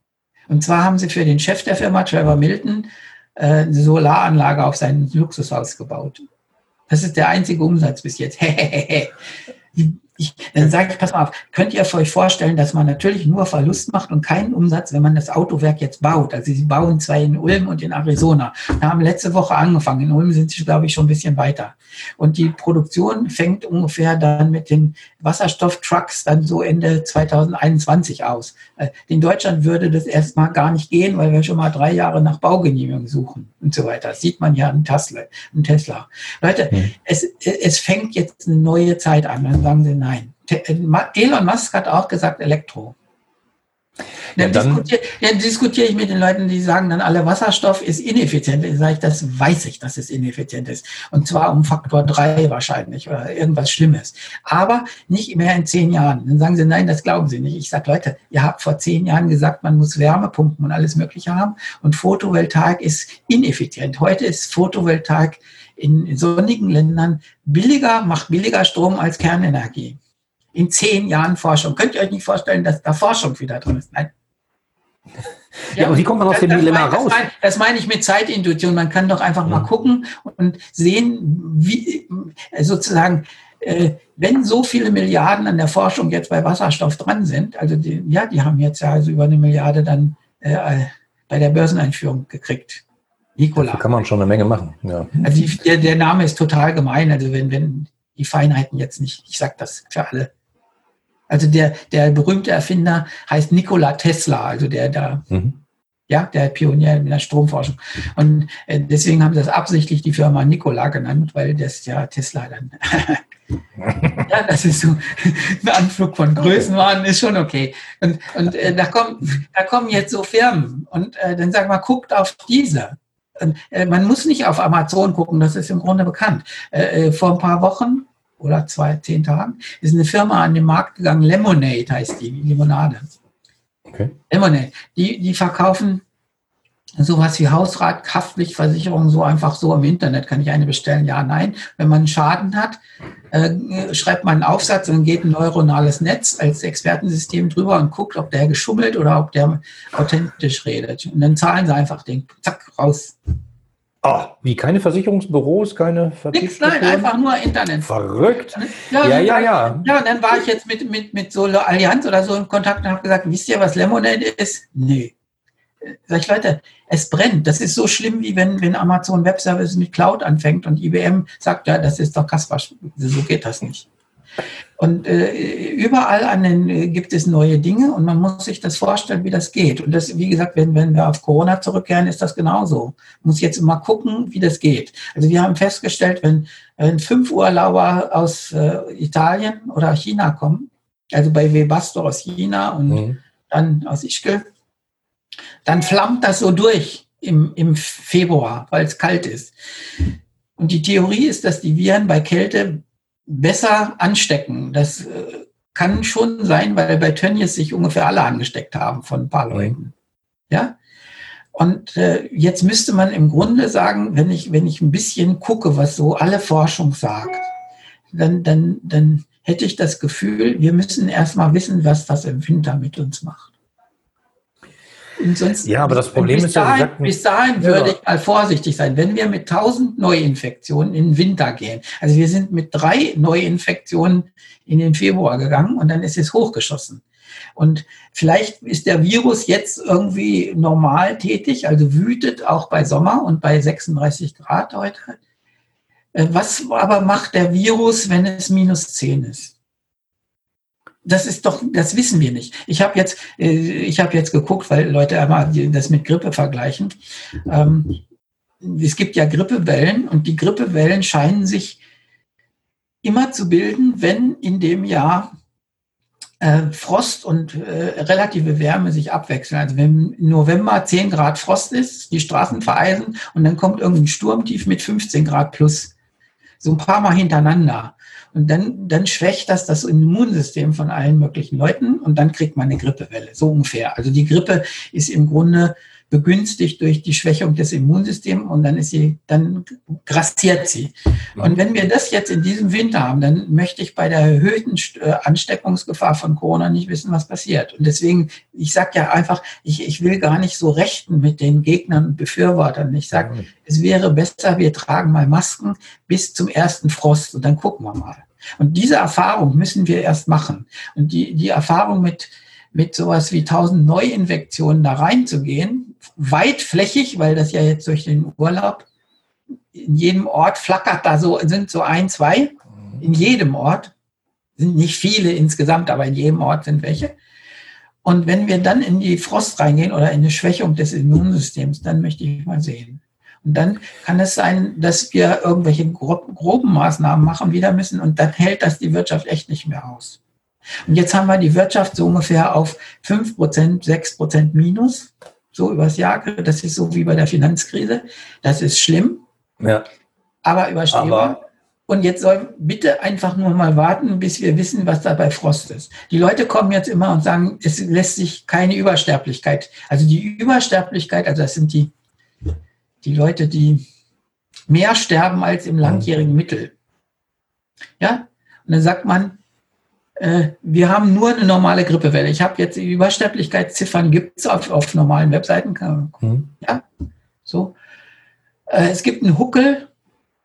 und zwar haben sie für den Chef der Firma, Trevor Milton, äh, eine Solaranlage auf sein Luxushaus gebaut. Das ist der einzige Umsatz bis jetzt. *laughs* ich, dann sage ich, pass mal auf, könnt ihr euch vorstellen, dass man natürlich nur Verlust macht und keinen Umsatz, wenn man das Autowerk jetzt baut. Also sie bauen zwei in Ulm und in Arizona. Wir haben letzte Woche angefangen. In Ulm sind sie, glaube ich, schon ein bisschen weiter. Und die Produktion fängt ungefähr dann mit den Wasserstofftrucks dann so Ende 2021 aus. Äh, in Deutschland würde das erstmal gar nicht gehen, weil wir schon mal drei Jahre nach Baugenehmigung suchen und so weiter. Das sieht man ja an Tesla. An Tesla. Leute, hm. es, es fängt jetzt eine neue Zeit an. Dann sagen sie nein. Elon Musk hat auch gesagt Elektro. Dann, ja, diskutiere, dann, diskutiere, ich mit den Leuten, die sagen dann alle, Wasserstoff ist ineffizient. Dann sage ich, das weiß ich, dass es ineffizient ist. Und zwar um Faktor drei wahrscheinlich oder irgendwas Schlimmes. Aber nicht mehr in zehn Jahren. Dann sagen sie, nein, das glauben sie nicht. Ich sage, Leute, ihr habt vor zehn Jahren gesagt, man muss Wärmepumpen und alles Mögliche haben. Und Photovoltaik ist ineffizient. Heute ist Photovoltaik in sonnigen Ländern billiger, macht billiger Strom als Kernenergie in zehn Jahren Forschung. Könnt ihr euch nicht vorstellen, dass da Forschung wieder drin ist? Nein. *laughs* Ja, aber wie kommt man aus dem Dilemma raus? Das meine, das meine ich mit Zeitintuition. Man kann doch einfach ja. mal gucken und sehen, wie sozusagen, äh, wenn so viele Milliarden an der Forschung jetzt bei Wasserstoff dran sind, also die, ja, die haben jetzt ja also über eine Milliarde dann äh, bei der Börseneinführung gekriegt. Nikola. Da kann man schon eine Menge machen. Ja. Also die, der, der Name ist total gemein. Also wenn, wenn die Feinheiten jetzt nicht, ich sage das für alle. Also der, der berühmte Erfinder heißt Nikola Tesla, also der da, mhm. ja, der Pionier in der Stromforschung. Und äh, deswegen haben sie das absichtlich die Firma Nikola genannt, weil das ja Tesla dann. *laughs* ja, das ist so ein Anflug von Größenwahn, ist schon okay. Und, und äh, da, kommen, da kommen jetzt so Firmen und äh, dann sagen wir, guckt auf diese. Und, äh, man muss nicht auf Amazon gucken, das ist im Grunde bekannt. Äh, vor ein paar Wochen oder zwei, zehn Tagen, ist eine Firma an den Markt gegangen, Lemonade heißt die, Limonade. Okay. Lemonade. Die, die verkaufen sowas wie Hausrat, Kraftpflichtversicherung, so einfach so im Internet kann ich eine bestellen, ja, nein. Wenn man einen Schaden hat, äh, schreibt man einen Aufsatz und geht ein neuronales Netz als Expertensystem drüber und guckt, ob der geschummelt oder ob der authentisch redet. Und dann zahlen sie einfach den, zack, raus. Oh, wie keine Versicherungsbüros, keine Nix, nein, einfach nur Internet. Verrückt. Ja, ja, ja, ja. Ja, und dann war ich jetzt mit, mit, mit so Allianz oder so in Kontakt und habe gesagt, wisst ihr, was Lemonade ist? Nee. Sag ich, Leute, es brennt. Das ist so schlimm, wie wenn, wenn Amazon Web Services mit Cloud anfängt und IBM sagt, ja, das ist doch Kasper. So geht das nicht. Und äh, überall an den, äh, gibt es neue Dinge und man muss sich das vorstellen, wie das geht. Und das, wie gesagt, wenn, wenn wir auf Corona zurückkehren, ist das genauso. Man muss jetzt mal gucken, wie das geht. Also wir haben festgestellt, wenn, wenn fünf Urlauber aus äh, Italien oder China kommen, also bei Webasto aus China und mhm. dann aus Ischgl, dann flammt das so durch im, im Februar, weil es kalt ist. Und die Theorie ist, dass die Viren bei Kälte besser anstecken. Das äh, kann schon sein, weil bei Tönnies sich ungefähr alle angesteckt haben von ein paar mhm. Leuten. Ja? Und äh, jetzt müsste man im Grunde sagen, wenn ich, wenn ich ein bisschen gucke, was so alle Forschung sagt, dann, dann, dann hätte ich das Gefühl, wir müssen erstmal wissen, was das im Winter mit uns macht. Sonst, ja, aber das Problem bis ist dahin, ja, gesagt, bis dahin würde ja. ich mal vorsichtig sein. Wenn wir mit 1000 Neuinfektionen in den Winter gehen, also wir sind mit drei Neuinfektionen in den Februar gegangen und dann ist es hochgeschossen. Und vielleicht ist der Virus jetzt irgendwie normal tätig, also wütet auch bei Sommer und bei 36 Grad heute. Äh, was aber macht der Virus, wenn es minus 10 ist? Das ist doch, das wissen wir nicht. Ich habe jetzt, äh, ich habe jetzt geguckt, weil Leute einmal das mit Grippe vergleichen. Ähm, es gibt ja Grippewellen und die Grippewellen scheinen sich immer zu bilden, wenn in dem Jahr äh, Frost und äh, relative Wärme sich abwechseln. Also wenn im November 10 Grad Frost ist, die Straßen vereisen und dann kommt irgendein Sturmtief mit 15 Grad plus. So ein paar Mal hintereinander. Und dann, dann schwächt das das Immunsystem von allen möglichen Leuten und dann kriegt man eine Grippewelle, so ungefähr. Also die Grippe ist im Grunde begünstigt durch die Schwächung des Immunsystems und dann ist sie, dann grassiert sie. Und wenn wir das jetzt in diesem Winter haben, dann möchte ich bei der erhöhten äh, Ansteckungsgefahr von Corona nicht wissen, was passiert. Und deswegen, ich sage ja einfach, ich, ich will gar nicht so rechten mit den Gegnern und Befürwortern. Ich sage, es wäre besser, wir tragen mal Masken bis zum ersten Frost und dann gucken wir mal. Und diese Erfahrung müssen wir erst machen. Und die, die Erfahrung mit, mit sowas wie 1000 Neuinfektionen da reinzugehen, weitflächig, weil das ja jetzt durch den Urlaub in jedem Ort flackert da so, sind so ein, zwei, in jedem Ort, sind nicht viele insgesamt, aber in jedem Ort sind welche. Und wenn wir dann in die Frost reingehen oder in eine Schwächung des Immunsystems, dann möchte ich mal sehen. Und dann kann es sein, dass wir irgendwelche groben Maßnahmen machen wieder müssen und dann hält das die Wirtschaft echt nicht mehr aus. Und jetzt haben wir die Wirtschaft so ungefähr auf 5%, 6% Minus so übers Jahr. Das ist so wie bei der Finanzkrise. Das ist schlimm. Ja. Aber überstehbar. Und jetzt soll bitte einfach nur mal warten, bis wir wissen, was da bei Frost ist. Die Leute kommen jetzt immer und sagen, es lässt sich keine Übersterblichkeit. Also die Übersterblichkeit, also das sind die, die Leute, die mehr sterben als im langjährigen Mittel. Ja? Und dann sagt man, wir haben nur eine normale Grippewelle. Ich habe jetzt die Übersterblichkeitsziffern, gibt es auf, auf normalen Webseiten. Mhm. Ja, so. Äh, es gibt einen Huckel,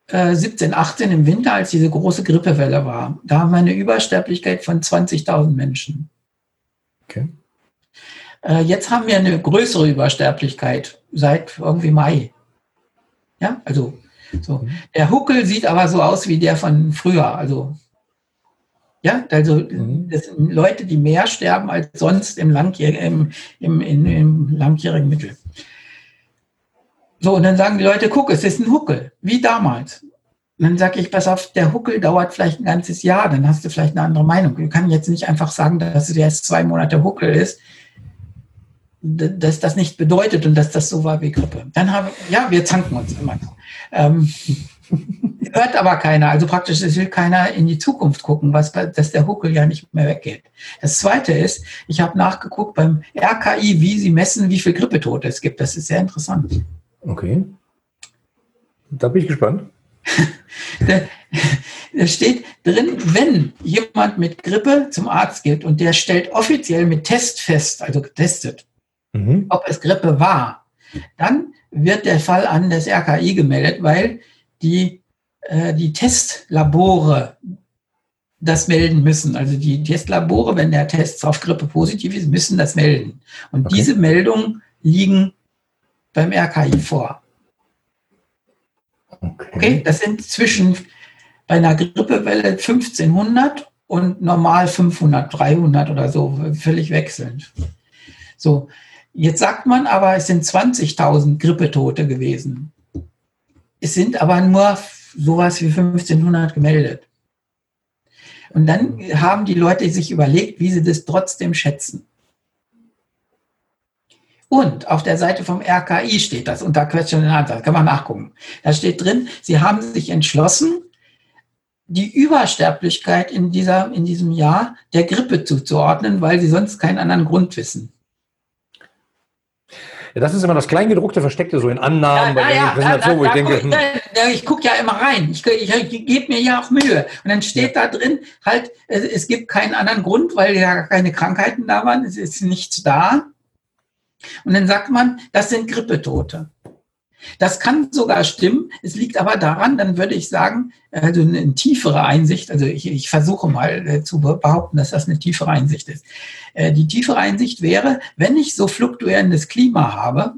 17, äh, 18 im Winter, als diese große Grippewelle war. Da haben wir eine Übersterblichkeit von 20.000 Menschen. Okay. Jetzt haben wir eine größere Übersterblichkeit seit irgendwie Mai. Ja, also so. Mhm. Der Huckel sieht aber so aus wie der von früher. Also ja, also mhm. das sind Leute, die mehr sterben als sonst im, langjährigen, im, im, im langjährigen Mittel. So, und dann sagen die Leute, guck, es ist ein Huckel, wie damals. Und dann sage ich, pass auf, der Huckel dauert vielleicht ein ganzes Jahr, dann hast du vielleicht eine andere Meinung. Du kannst jetzt nicht einfach sagen, dass es erst zwei Monate Huckel ist, dass das nicht bedeutet und dass das so war wie Grippe. Dann haben, ja, wir zanken uns immer. Ähm, *laughs* hört aber keiner. Also praktisch, es will keiner in die Zukunft gucken, was, dass der Huckel ja nicht mehr weggeht. Das Zweite ist, ich habe nachgeguckt beim RKI, wie sie messen, wie viel Grippetote es gibt. Das ist sehr interessant. Okay. Da bin ich gespannt. *laughs* da, da steht drin, wenn jemand mit Grippe zum Arzt geht und der stellt offiziell mit Test fest, also getestet, mhm. ob es Grippe war, dann wird der Fall an das RKI gemeldet, weil die, äh, die Testlabore das melden müssen. Also die Testlabore, wenn der Test auf Grippe positiv ist, müssen das melden. Und okay. diese Meldungen liegen beim RKI vor. Okay. okay, das sind zwischen bei einer Grippewelle 1500 und normal 500, 300 oder so, völlig wechselnd. So, jetzt sagt man aber, es sind 20.000 Grippetote gewesen. Es sind aber nur sowas wie 1500 gemeldet. Und dann haben die Leute sich überlegt, wie sie das trotzdem schätzen. Und auf der Seite vom RKI steht das unter Question and Answer, kann man nachgucken. Da steht drin, sie haben sich entschlossen, die Übersterblichkeit in, dieser, in diesem Jahr der Grippe zuzuordnen, weil sie sonst keinen anderen Grund wissen. Ja, das ist immer das Kleingedruckte Versteckte so in Annahmen ja, bei ja, Präsentation, wo ich denke. Hm. Ich, ich gucke ja immer rein. Ich, ich, ich gebe mir ja auch Mühe. Und dann steht ja. da drin, halt, es, es gibt keinen anderen Grund, weil ja keine Krankheiten da waren. Es ist nichts da. Und dann sagt man, das sind Grippetote. Das kann sogar stimmen. Es liegt aber daran, dann würde ich sagen, also eine tiefere Einsicht, also ich, ich versuche mal äh, zu behaupten, dass das eine tiefere Einsicht ist. Äh, die tiefere Einsicht wäre, wenn ich so fluktuierendes Klima habe,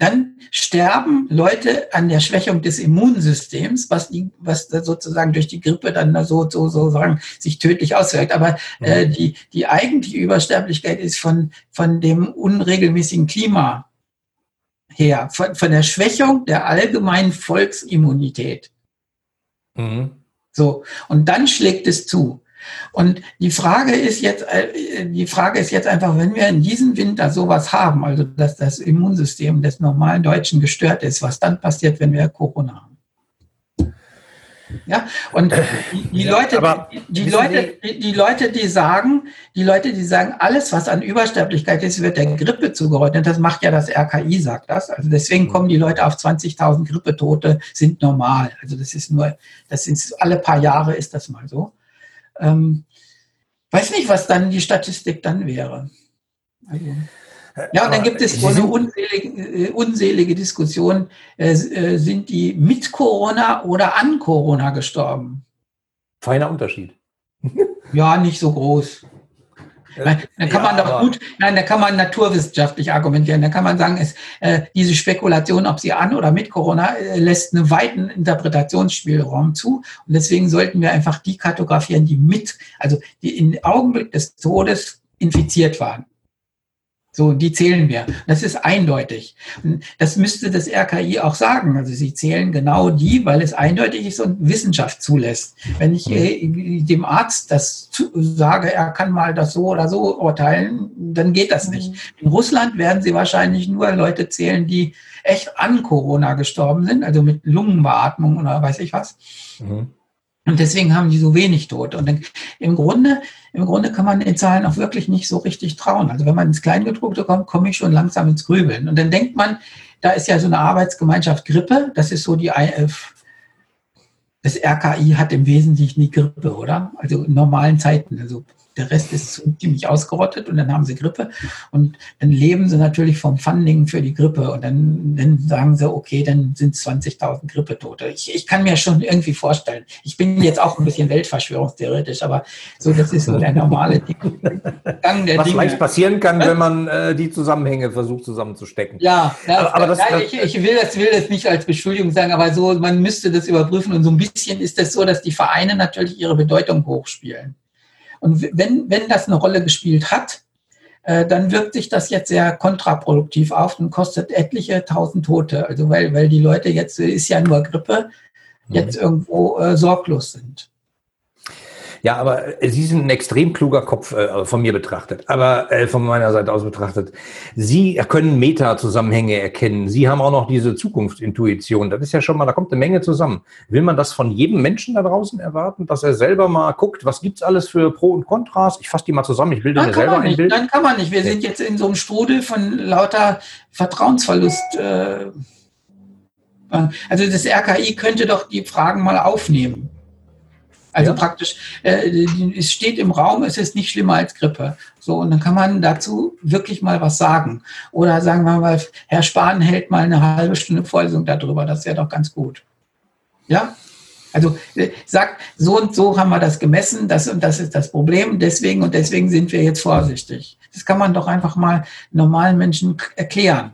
dann sterben Leute an der Schwächung des Immunsystems, was, die, was sozusagen durch die Grippe dann so, so, so sagen, sich tödlich auswirkt. Aber äh, mhm. die, die eigentliche Übersterblichkeit ist von, von dem unregelmäßigen Klima her, von, von der Schwächung der allgemeinen Volksimmunität. Mhm. So, und dann schlägt es zu. Und die Frage ist jetzt, äh, die Frage ist jetzt einfach, wenn wir in diesem Winter sowas haben, also dass das Immunsystem des normalen Deutschen gestört ist, was dann passiert, wenn wir Corona haben? Ja, und die, die ja, Leute, die, die Leute, die, die, Leute, die sagen, die Leute, die sagen, alles, was an Übersterblichkeit ist, wird der Grippe zugeordnet. Das macht ja das RKI, sagt das. Also deswegen kommen die Leute auf 20.000 Grippetote, sind normal. Also das ist nur, das ist alle paar Jahre ist das mal so. Ähm, weiß nicht, was dann die Statistik dann wäre. Also, ja, und dann gibt es so eine unselige, äh, unselige Diskussion, äh, äh, sind die mit Corona oder an Corona gestorben? Feiner Unterschied. *laughs* ja, nicht so groß. Dann kann ja, man doch gut, nein, da kann man naturwissenschaftlich argumentieren. Da kann man sagen, es, äh, diese Spekulation, ob sie an oder mit Corona, äh, lässt einen weiten Interpretationsspielraum zu. Und deswegen sollten wir einfach die kartografieren, die mit, also die im Augenblick des Todes infiziert waren. So, die zählen wir. Das ist eindeutig. Und das müsste das RKI auch sagen. Also sie zählen genau die, weil es eindeutig ist und Wissenschaft zulässt. Wenn ich äh, dem Arzt das sage, er kann mal das so oder so urteilen, dann geht das nicht. Mhm. In Russland werden sie wahrscheinlich nur Leute zählen, die echt an Corona gestorben sind, also mit Lungenbeatmung oder weiß ich was. Mhm. Und deswegen haben die so wenig Tote. Und im Grunde, im Grunde kann man den Zahlen auch wirklich nicht so richtig trauen. Also wenn man ins Kleingedruckte kommt, komme ich schon langsam ins Grübeln. Und dann denkt man, da ist ja so eine Arbeitsgemeinschaft Grippe. Das ist so die, äh, das RKI hat im Wesentlichen die Grippe, oder? Also in normalen Zeiten. Also der Rest ist ziemlich ausgerottet und dann haben sie Grippe und dann leben sie natürlich vom Funding für die Grippe und dann, dann sagen sie, okay, dann sind es 20.000 Grippetote. Ich, ich kann mir schon irgendwie vorstellen. Ich bin jetzt auch ein bisschen weltverschwörungstheoretisch, aber so, das ist so der normale Gang der Was Dinge. leicht passieren kann, wenn man äh, die Zusammenhänge versucht zusammenzustecken. Ja, ja aber, aber das, ja, ich, ich, will das, will das nicht als Beschuldigung sagen, aber so, man müsste das überprüfen und so ein bisschen ist das so, dass die Vereine natürlich ihre Bedeutung hochspielen. Und wenn, wenn das eine Rolle gespielt hat, äh, dann wirkt sich das jetzt sehr kontraproduktiv auf und kostet etliche tausend Tote. Also weil, weil die Leute jetzt, ist ja nur Grippe, jetzt mhm. irgendwo äh, sorglos sind. Ja, aber äh, Sie sind ein extrem kluger Kopf äh, von mir betrachtet, aber äh, von meiner Seite aus betrachtet. Sie können Meta-Zusammenhänge erkennen. Sie haben auch noch diese Zukunftsintuition. Das ist ja schon mal, da kommt eine Menge zusammen. Will man das von jedem Menschen da draußen erwarten, dass er selber mal guckt, was gibt's alles für Pro und Kontras? Ich fasse die mal zusammen, ich bilde mir selber ein Bild. Dann kann man nicht. Wir sind jetzt in so einem Strudel von lauter Vertrauensverlust. Äh, also das RKI könnte doch die Fragen mal aufnehmen. Also ja. praktisch, äh, es steht im Raum, es ist nicht schlimmer als Grippe. So, und dann kann man dazu wirklich mal was sagen. Oder sagen wir mal, Herr Spahn hält mal eine halbe Stunde Vorlesung darüber, das wäre doch ganz gut. Ja? Also äh, sagt, so und so haben wir das gemessen, das und das ist das Problem, deswegen und deswegen sind wir jetzt vorsichtig. Das kann man doch einfach mal normalen Menschen erklären.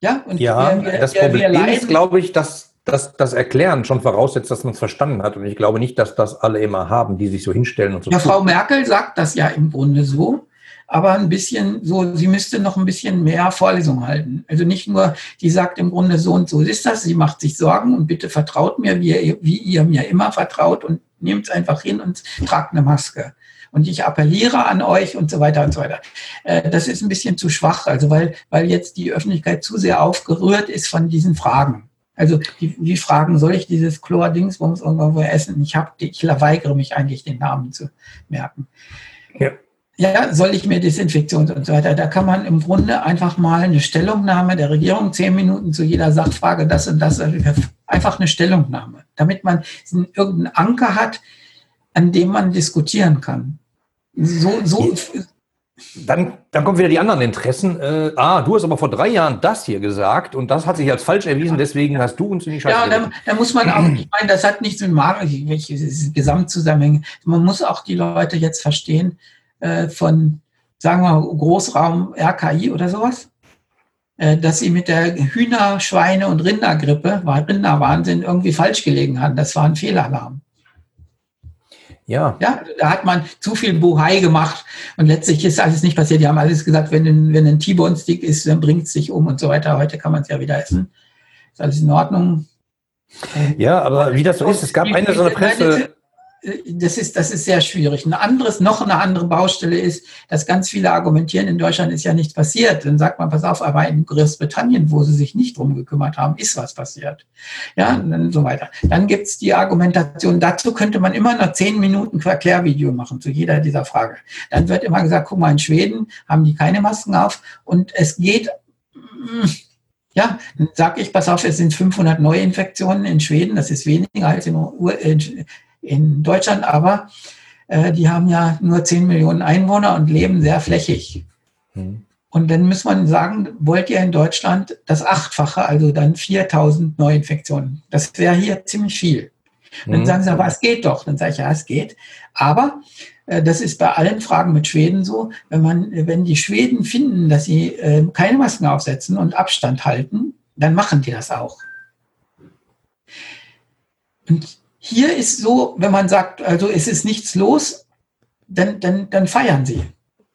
Ja, und ja wir, wir, das Problem ist, glaube ich, dass das, das Erklären schon voraussetzt, dass man es verstanden hat. Und ich glaube nicht, dass das alle immer haben, die sich so hinstellen und so. Ja, Frau Merkel sagt das ja im Grunde so, aber ein bisschen so, sie müsste noch ein bisschen mehr Vorlesungen halten. Also nicht nur, die sagt im Grunde so und so ist das, sie macht sich Sorgen und bitte vertraut mir, wie ihr, wie ihr mir immer vertraut und nehmt es einfach hin und tragt eine Maske und ich appelliere an euch und so weiter und so weiter. Äh, das ist ein bisschen zu schwach, also weil, weil jetzt die Öffentlichkeit zu sehr aufgerührt ist von diesen Fragen. Also die, die fragen, soll ich dieses Chlor-Dingsbums irgendwo essen? Ich, hab, ich weigere mich eigentlich, den Namen zu merken. Ja. Ja, soll ich mir Desinfektions und so weiter? Da kann man im Grunde einfach mal eine Stellungnahme der Regierung, zehn Minuten zu jeder Sachfrage, das und das, einfach eine Stellungnahme, damit man irgendeinen Anker hat, an dem man diskutieren kann. So, so, dann, dann kommen wieder die anderen Interessen. Äh, ah, du hast aber vor drei Jahren das hier gesagt und das hat sich als falsch erwiesen, deswegen hast du uns in die Scheiße. Ja, da, da, muss man auch, ich meine, das hat nichts mit Marketing, welche Gesamtzusammenhänge. Man muss auch die Leute jetzt verstehen äh, von, sagen wir, Großraum RKI oder sowas, äh, dass sie mit der Hühner-, Schweine- und Rindergrippe, Rinderwahnsinn, irgendwie falsch gelegen haben. Das war ein Fehlalarm. Ja. ja. Da hat man zu viel Buhai gemacht und letztlich ist alles nicht passiert. Die haben alles gesagt, wenn ein, wenn ein T-Bone-Stick ist, dann bringt es sich um und so weiter. Heute kann man es ja wieder essen. Ist alles in Ordnung. Ja, aber wie das so ist, es gab eine so eine Presse das ist, das ist sehr schwierig. Ein anderes, noch eine andere Baustelle ist, dass ganz viele argumentieren, in Deutschland ist ja nichts passiert. Dann sagt man, pass auf, aber in Großbritannien, wo sie sich nicht drum gekümmert haben, ist was passiert. Ja, und dann so weiter. Dann gibt's die Argumentation, dazu könnte man immer noch zehn Minuten Erklärvideo machen zu jeder dieser Frage. Dann wird immer gesagt, guck mal, in Schweden haben die keine Masken auf und es geht, ja, dann sage ich, pass auf, es sind 500 Neuinfektionen in Schweden, das ist weniger als in, in Deutschland, aber äh, die haben ja nur 10 Millionen Einwohner und leben sehr flächig. Mhm. Und dann muss man sagen, wollt ihr in Deutschland das Achtfache, also dann 4000 Neuinfektionen. Das wäre hier ziemlich viel. Und dann mhm. sagen sie, aber es geht doch. Dann sage ich, ja, es geht. Aber äh, das ist bei allen Fragen mit Schweden so, wenn man, wenn die Schweden finden, dass sie äh, keine Masken aufsetzen und Abstand halten, dann machen die das auch. Und hier ist so, wenn man sagt, also es ist nichts los, dann, dann, dann feiern sie.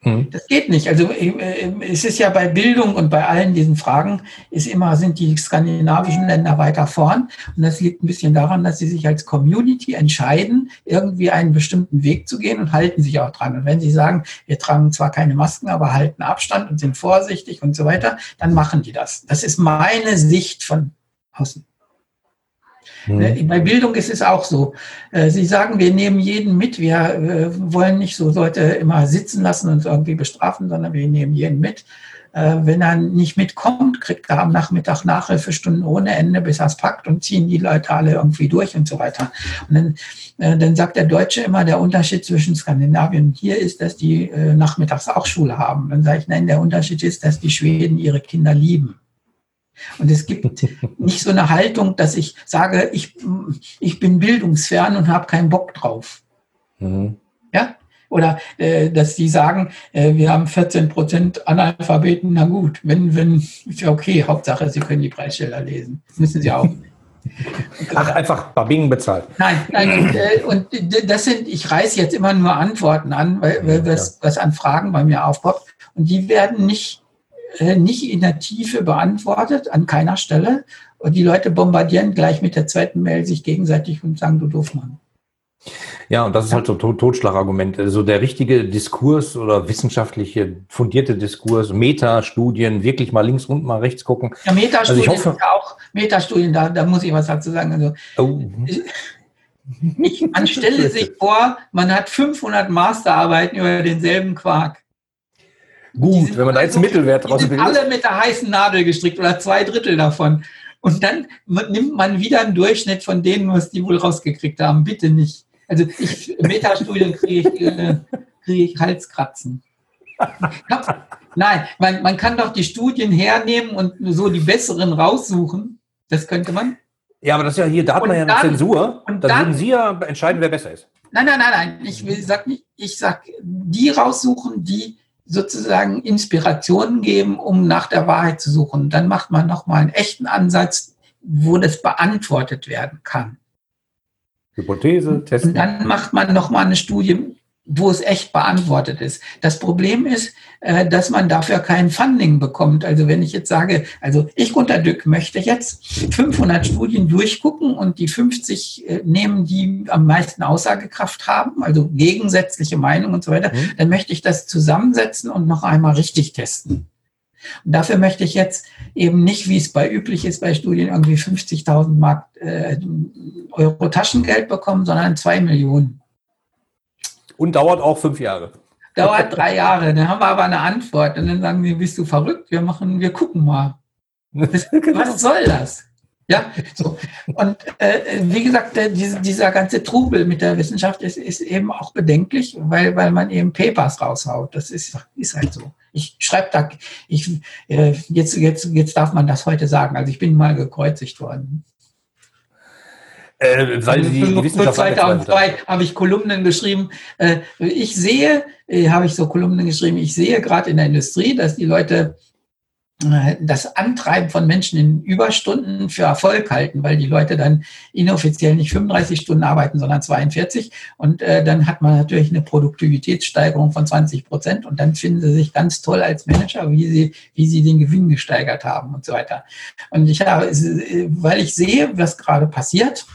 Hm. Das geht nicht. Also äh, äh, es ist ja bei Bildung und bei allen diesen Fragen ist immer, sind die skandinavischen Länder weiter vorn. Und das liegt ein bisschen daran, dass sie sich als Community entscheiden, irgendwie einen bestimmten Weg zu gehen und halten sich auch dran. Und wenn sie sagen, wir tragen zwar keine Masken, aber halten Abstand und sind vorsichtig und so weiter, dann machen die das. Das ist meine Sicht von außen. Mhm. Bei Bildung ist es auch so. Äh, Sie sagen, wir nehmen jeden mit. Wir äh, wollen nicht so Leute immer sitzen lassen und irgendwie bestrafen, sondern wir nehmen jeden mit. Wenn er nicht mitkommt, kriegt er am Nachmittag Nachhilfestunden ohne Ende, bis er es packt und ziehen die Leute alle irgendwie durch und so weiter. Und dann, dann sagt der Deutsche immer, der Unterschied zwischen Skandinavien und hier ist, dass die nachmittags auch Schule haben. Dann sage ich, nein, der Unterschied ist, dass die Schweden ihre Kinder lieben. Und es gibt nicht so eine Haltung, dass ich sage, ich, ich bin bildungsfern und habe keinen Bock drauf. Mhm. Ja? Oder äh, dass die sagen, äh, wir haben 14 Prozent Analphabeten, na gut, wenn, wenn, ist ja okay, Hauptsache, sie können die Preisschilder lesen. Das müssen sie auch. Ach, einfach Babing bezahlt. Nein, nein, und, äh, und das sind, ich reiße jetzt immer nur Antworten an, weil, weil was, was an Fragen bei mir aufpoppt. Und die werden nicht nicht in der Tiefe beantwortet, an keiner Stelle. Und die Leute bombardieren gleich mit der zweiten Mail sich gegenseitig und sagen, du Doofmann. Ja, und das ist halt so ein Totschlagargument. Also der richtige Diskurs oder wissenschaftliche fundierte Diskurs, Metastudien, wirklich mal links und mal rechts gucken. Ja, Metastudien also hoffe, ja auch, Metastudien, da, da muss ich was dazu sagen. Also, oh. *laughs* man stelle sich vor, man hat 500 Masterarbeiten über denselben Quark. Gut, wenn man da jetzt einen Mittelwert draus will. alle mit der heißen Nadel gestrickt oder zwei Drittel davon. Und dann nimmt man wieder einen Durchschnitt von denen, was die wohl rausgekriegt haben. Bitte nicht. Also ich, Metastudien kriege ich, äh, kriege ich Halskratzen. Nein, man, man kann doch die Studien hernehmen und so die besseren raussuchen. Das könnte man. Ja, aber das ist ja hier, da hat man ja eine Zensur. Und dann, dann würden Sie ja entscheiden, wer besser ist. Nein, nein, nein, nein. Ich sag nicht, ich sag die raussuchen, die sozusagen Inspirationen geben, um nach der Wahrheit zu suchen. Dann macht man nochmal einen echten Ansatz, wo das beantwortet werden kann. Hypothese, testen. Und dann macht man nochmal eine Studie, wo es echt beantwortet ist. Das Problem ist, äh, dass man dafür kein Funding bekommt. Also wenn ich jetzt sage, also ich, Gunter Dück, möchte jetzt 500 Studien durchgucken und die 50 äh, nehmen, die am meisten Aussagekraft haben, also gegensätzliche Meinungen und so weiter, mhm. dann möchte ich das zusammensetzen und noch einmal richtig testen. Und dafür möchte ich jetzt eben nicht, wie es bei üblich ist bei Studien, irgendwie 50.000 Mark äh, Euro Taschengeld bekommen, sondern zwei Millionen. Und dauert auch fünf Jahre. Dauert drei Jahre. Dann haben wir aber eine Antwort. Und dann sagen wir, bist du verrückt? Wir machen, wir gucken mal. Was, *laughs* genau. soll das? Ja, so. Und äh, wie gesagt, der, dieser, dieser ganze Trubel mit der Wissenschaft ist, ist eben auch bedenklich, weil, weil man eben Papers raushaut. Das ist, ist halt so. Ich schreibe da, ich, äh, jetzt, jetzt, jetzt darf man das heute sagen. Also ich bin mal gekreuzigt worden. Äh, weil die Wissenschaft 2002 habe ich Kolumnen geschrieben. Äh, ich sehe, äh, habe ich so Kolumnen geschrieben, ich sehe gerade in der Industrie, dass die Leute äh, das Antreiben von Menschen in Überstunden für Erfolg halten, weil die Leute dann inoffiziell nicht 35 Stunden arbeiten, sondern 42. Und äh, dann hat man natürlich eine Produktivitätssteigerung von 20 Prozent und dann finden sie sich ganz toll als Manager, wie sie, wie sie den Gewinn gesteigert haben und so weiter. Und ich habe, weil ich sehe, was gerade passiert,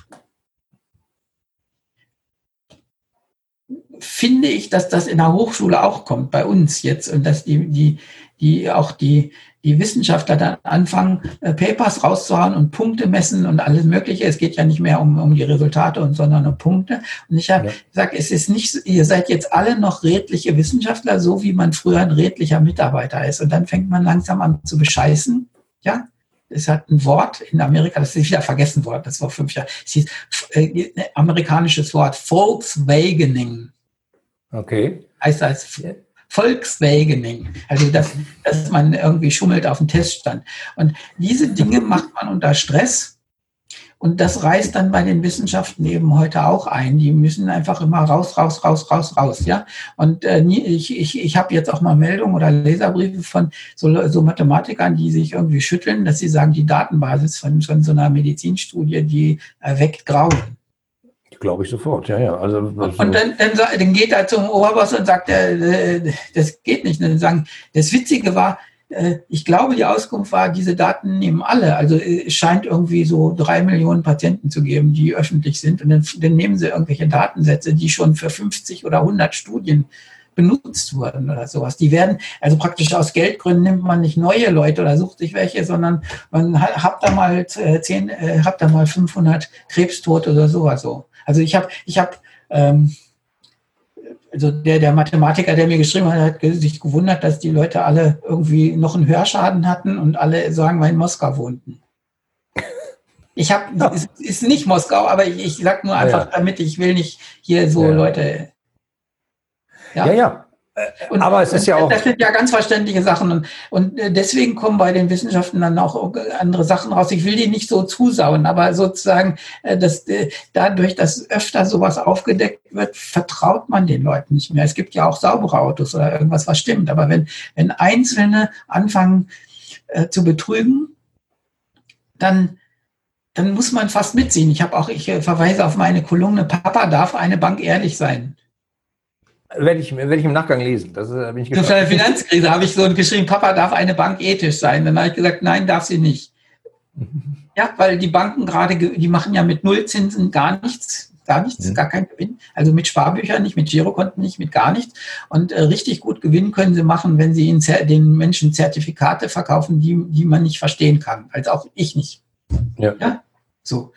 finde ich, dass das in der Hochschule auch kommt, bei uns jetzt, und dass die, die, die auch die, die Wissenschaftler dann anfangen, äh, Papers rauszuhauen und Punkte messen und alles Mögliche. Es geht ja nicht mehr um, um die Resultate, und, sondern um Punkte. Und ich habe ja. gesagt, es ist nicht, ihr seid jetzt alle noch redliche Wissenschaftler, so wie man früher ein redlicher Mitarbeiter ist. Und dann fängt man langsam an zu bescheißen. Ja, es hat ein Wort in Amerika, das ist wieder vergessen worden, das war fünf Jahre. Es hieß äh, amerikanisches Wort, Volkswagening. Okay. Heißt das Volkswagening. Also, dass, dass man irgendwie schummelt auf dem Teststand. Und diese Dinge macht man unter Stress. Und das reißt dann bei den Wissenschaften eben heute auch ein. Die müssen einfach immer raus, raus, raus, raus, raus. Ja. Und äh, ich, ich, ich habe jetzt auch mal Meldungen oder Leserbriefe von so, so Mathematikern, die sich irgendwie schütteln, dass sie sagen, die Datenbasis von, von so einer Medizinstudie, die erweckt Grauen. Glaube ich sofort, ja, ja. Also, also und dann, dann, dann, geht er zum Oberboss und sagt, äh, das geht nicht. Und dann sagen, das Witzige war, äh, ich glaube, die Auskunft war, diese Daten nehmen alle. Also äh, es scheint irgendwie so drei Millionen Patienten zu geben, die öffentlich sind. Und dann, dann nehmen sie irgendwelche Datensätze, die schon für 50 oder 100 Studien benutzt wurden oder sowas. Die werden, also praktisch aus Geldgründen nimmt man nicht neue Leute oder sucht sich welche, sondern man hat da mal äh, zehn, äh, hat da mal 500 Krebstote oder sowas so. Also ich habe, ich habe, ähm, also der, der Mathematiker, der mir geschrieben hat, hat sich gewundert, dass die Leute alle irgendwie noch einen Hörschaden hatten und alle sagen, wir in Moskau wohnten. *laughs* Ich habe, ja. es ist nicht Moskau, aber ich, ich sag nur einfach, ja, ja. damit ich will nicht hier so Leute. Ja, ja. ja. Und, aber es ist ja auch. Das sind ja ganz verständliche Sachen. Und, und äh, deswegen kommen bei den Wissenschaften dann auch andere Sachen raus. Ich will die nicht so zusauen, aber sozusagen, äh, dass äh, dadurch, dass öfter sowas aufgedeckt wird, vertraut man den Leuten nicht mehr. Es gibt ja auch saubere Autos oder irgendwas, was stimmt. Aber wenn, wenn Einzelne anfangen äh, zu betrügen, dann dann muss man fast mitziehen. Ich habe auch, ich verweise auf meine Kolumne, Papa darf eine Bank ehrlich sein. Werde ich, werde ich im Nachgang lesen. Das äh, bin ich der Finanzkrise habe ich so geschrieben, Papa darf eine Bank ethisch sein. Dann habe ich gesagt, nein, darf sie nicht. Ja, weil die Banken gerade, die machen ja mit Nullzinsen gar nichts, gar nichts, mhm. gar kein Gewinn. Also mit Sparbüchern nicht, mit Girokonten nicht, mit gar nichts. Und äh, richtig gut Gewinn können sie machen, wenn sie den Menschen Zertifikate verkaufen, die, die man nicht verstehen kann. Also auch ich nicht. Ja. ja? So.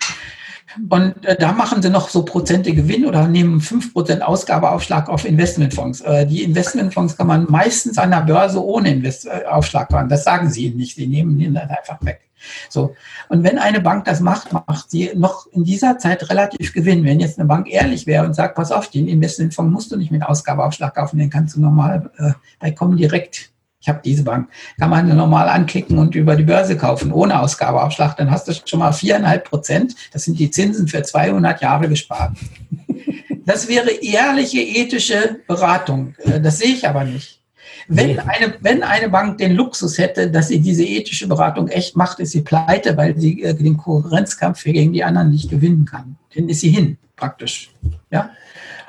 Und äh, da machen sie noch so Prozente Gewinn oder nehmen 5% Ausgabeaufschlag auf Investmentfonds. Äh, die Investmentfonds kann man meistens an der Börse ohne Invest äh, Aufschlag fahren. Das sagen sie ihnen nicht. Sie nehmen ihn dann einfach weg. So. Und wenn eine Bank das macht, macht sie noch in dieser Zeit relativ Gewinn. Wenn jetzt eine Bank ehrlich wäre und sagt, pass auf, den Investmentfonds musst du nicht mit Ausgabeaufschlag kaufen, den kannst du normal äh, bei Comdirect ich habe diese Bank, kann man normal anklicken und über die Börse kaufen, ohne Ausgabeaufschlag. Dann hast du schon mal viereinhalb Prozent. Das sind die Zinsen für 200 Jahre gespart. *laughs* Das wäre ehrliche, ethische Beratung. Äh, das sehe ich aber nicht. Wenn eine, wenn eine Bank den Luxus hätte, dass sie diese ethische Beratung echt macht, ist sie pleite, weil sie äh, den Konkurrenzkampf gegen die anderen nicht gewinnen kann. Den ist sie hin, praktisch. Ja?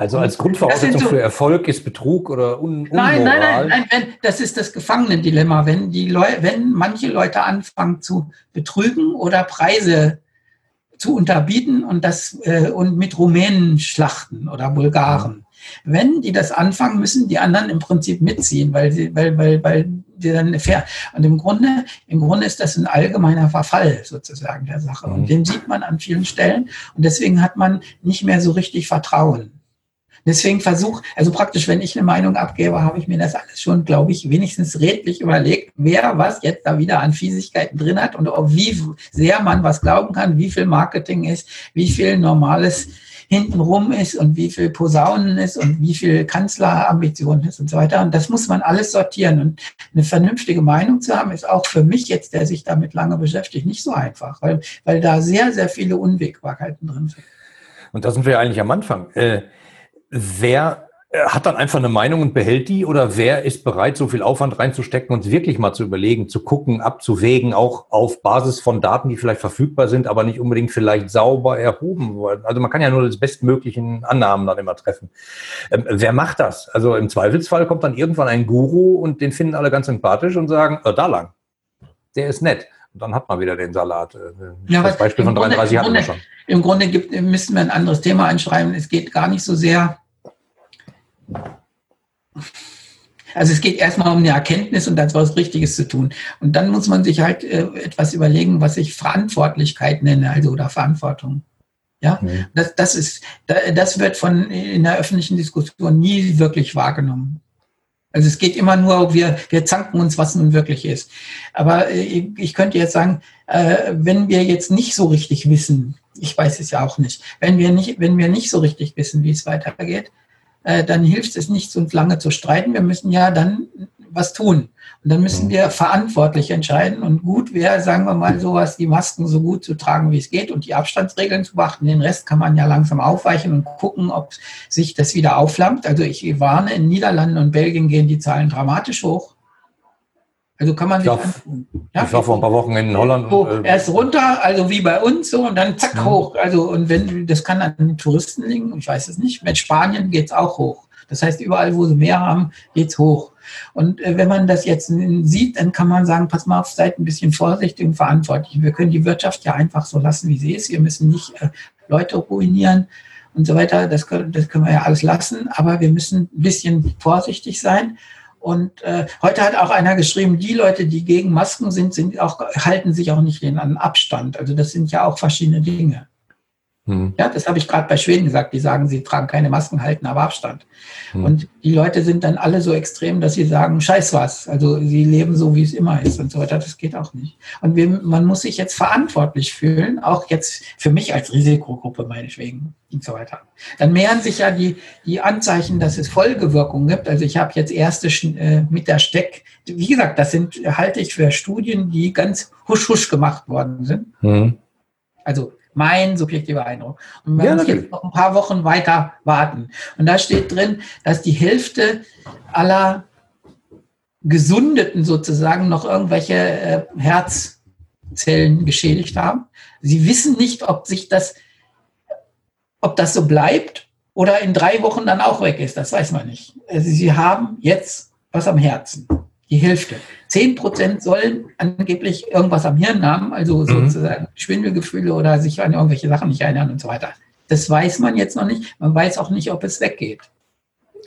Also als Grundvoraussetzung so, für Erfolg ist Betrug oder Un Nein, Unmoral. nein, nein, nein, das ist das Gefangenendilemma. Wenn, die Leu wenn manche Leute anfangen zu betrügen oder Preise zu unterbieten und das äh, und mit Rumänen schlachten oder Bulgaren. Wenn die das anfangen, müssen die anderen im Prinzip mitziehen, weil sie, weil, weil, weil die dann fair. Und im Grunde, im Grunde ist das ein allgemeiner Verfall sozusagen der Sache. Und mhm. den sieht man an vielen Stellen. Und deswegen hat man nicht mehr so richtig Vertrauen. Deswegen versuche, also praktisch, wenn ich eine Meinung abgebe, habe ich mir das alles schon, glaube ich, wenigstens redlich überlegt, wer was jetzt da wieder an Fiesigkeiten drin hat und wie sehr man was glauben kann, wie viel Marketing ist, wie viel normales hintenrum ist und wie viel Posaunen ist und wie viel Kanzlerambitionen ist und so weiter. Und das muss man alles sortieren. Und eine vernünftige Meinung zu haben, ist auch für mich jetzt, der sich damit lange beschäftigt, nicht so einfach, weil, weil da sehr, sehr viele Unwägbarkeiten drin sind. Und da sind wir eigentlich am Anfang. Äh wer äh, hat dann einfach eine Meinung und behält die oder wer ist bereit, so viel Aufwand reinzustecken und wirklich mal zu überlegen, zu gucken, abzuwägen, auch auf Basis von Daten, die vielleicht verfügbar sind, aber nicht unbedingt vielleicht sauber erhoben worden. Also man kann ja nur das bestmöglichen Annahmen dann immer treffen. Ähm, wer macht das? Also im Zweifelsfall kommt dann irgendwann ein Guru und den finden alle ganz sympathisch und sagen, äh, da lang. Der ist nett. Und dann hat man wieder den Salat. Äh, ja, das Beispiel von 33 hatten wir schon. Im Grunde gibt, müssten wir ein anderes Thema einschreiben. Es geht gar nicht so sehr also es geht erstmal um eine Erkenntnis und dann was Richtiges zu tun. Und dann muss man sich halt äh, etwas überlegen, was ich Verantwortlichkeit nenne, also oder Verantwortung. Ja, mhm. das, das ist, das wird von in der öffentlichen Diskussion nie wirklich wahrgenommen. Also es geht immer nur, wir, wir zanken uns, was nun wirklich ist. Aber äh, ich könnte jetzt sagen, äh, wenn wir jetzt nicht so richtig wissen, ich weiß es ja auch nicht, wenn wir nicht, wenn wir nicht so richtig wissen, wie es weitergeht, äh, dann hilft es nicht, uns lange zu streiten. Wir müssen ja dann was tun. Und dann müssen wir verantwortlich entscheiden. Und gut wäre, sagen wir mal, sowas, die Masken so gut zu tragen, wie es geht und die Abstandsregeln zu beachten. Den Rest kann man ja langsam aufweichen und gucken, ob sich das wieder aufflammt. Also ich warne, in Niederlanden und Belgien gehen die Zahlen dramatisch hoch. Also kann man sich. Ja, ich war vor ein paar Wochen in Holland. So, äh, erst runter, also wie bei uns so, und dann zack ja. hoch. Also, und wenn, das kann an den Touristen liegen, ich weiß es nicht. Mit Spanien geht es auch hoch. Das heißt, überall, wo sie mehr haben, geht es hoch. Und äh, wenn man das jetzt sieht, dann kann man sagen, pass mal auf, seid ein bisschen vorsichtig und verantwortlich. Wir können die Wirtschaft ja einfach so lassen, wie sie ist. Wir müssen nicht äh, Leute ruinieren. und so weiter. Das, das können wir ja alles lassen, aber wir müssen ein bisschen vorsichtig sein. Und äh, heute hat auch einer geschrieben, die Leute, die gegen Masken sind, sind auch, halten sich auch nicht an Abstand. Also das sind ja auch verschiedene Dinge. Hm. Ja, das habe ich gerade bei Schweden gesagt. Die sagen, sie tragen keine Masken, halten aber Abstand. Hm. Und die Leute sind dann alle so extrem, dass sie sagen, scheiß was. Also sie leben so, wie es immer ist und so weiter. Das geht auch nicht. Und wir, man muss sich jetzt verantwortlich fühlen, auch jetzt für mich als Risikogruppe meinetwegen und so weiter. Dann mehren sich ja die, die Anzeichen, dass es Folgewirkungen gibt. Also ich habe jetzt erste äh, mit der Steck, wie gesagt, das sind, halte ich für Studien, die ganz husch husch gemacht worden sind. Hm. Also mein subjektiver Eindruck. Und man ja, muss jetzt noch ein paar Wochen weiter warten. Und da steht drin, dass die Hälfte aller Gesundeten sozusagen noch irgendwelche äh, Herzzellen geschädigt haben. Sie wissen nicht, ob sich das, ob das so bleibt oder in drei Wochen dann auch weg ist. Das weiß man nicht. Also sie haben jetzt was am Herzen die Hälfte. Zehn Prozent sollen angeblich irgendwas am Hirn haben, also mhm. sozusagen Schwindelgefühle oder sich an irgendwelche Sachen nicht erinnern und so weiter. Das weiß man jetzt noch nicht. Man weiß auch nicht, ob es weggeht.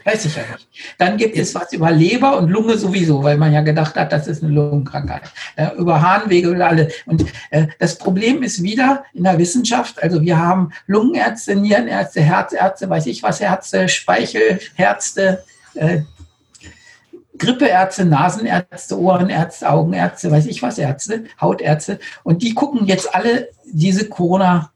Weiß ich ja nicht. Dann gibt es was über Leber und Lunge sowieso, weil man ja gedacht hat, das ist eine Lungenkrankheit. Äh, über Harnwege und alle. Und äh, das Problem ist wieder in der Wissenschaft, also wir haben Lungenärzte, Nierenärzte, Herzärzte, weiß ich was, Ärzte, Speichelherzte, äh, Grippeärzte, Nasenärzte, Ohrenärzte, Augenärzte, weiß ich was, Ärzte, Hautärzte. Und die gucken jetzt alle diese Corona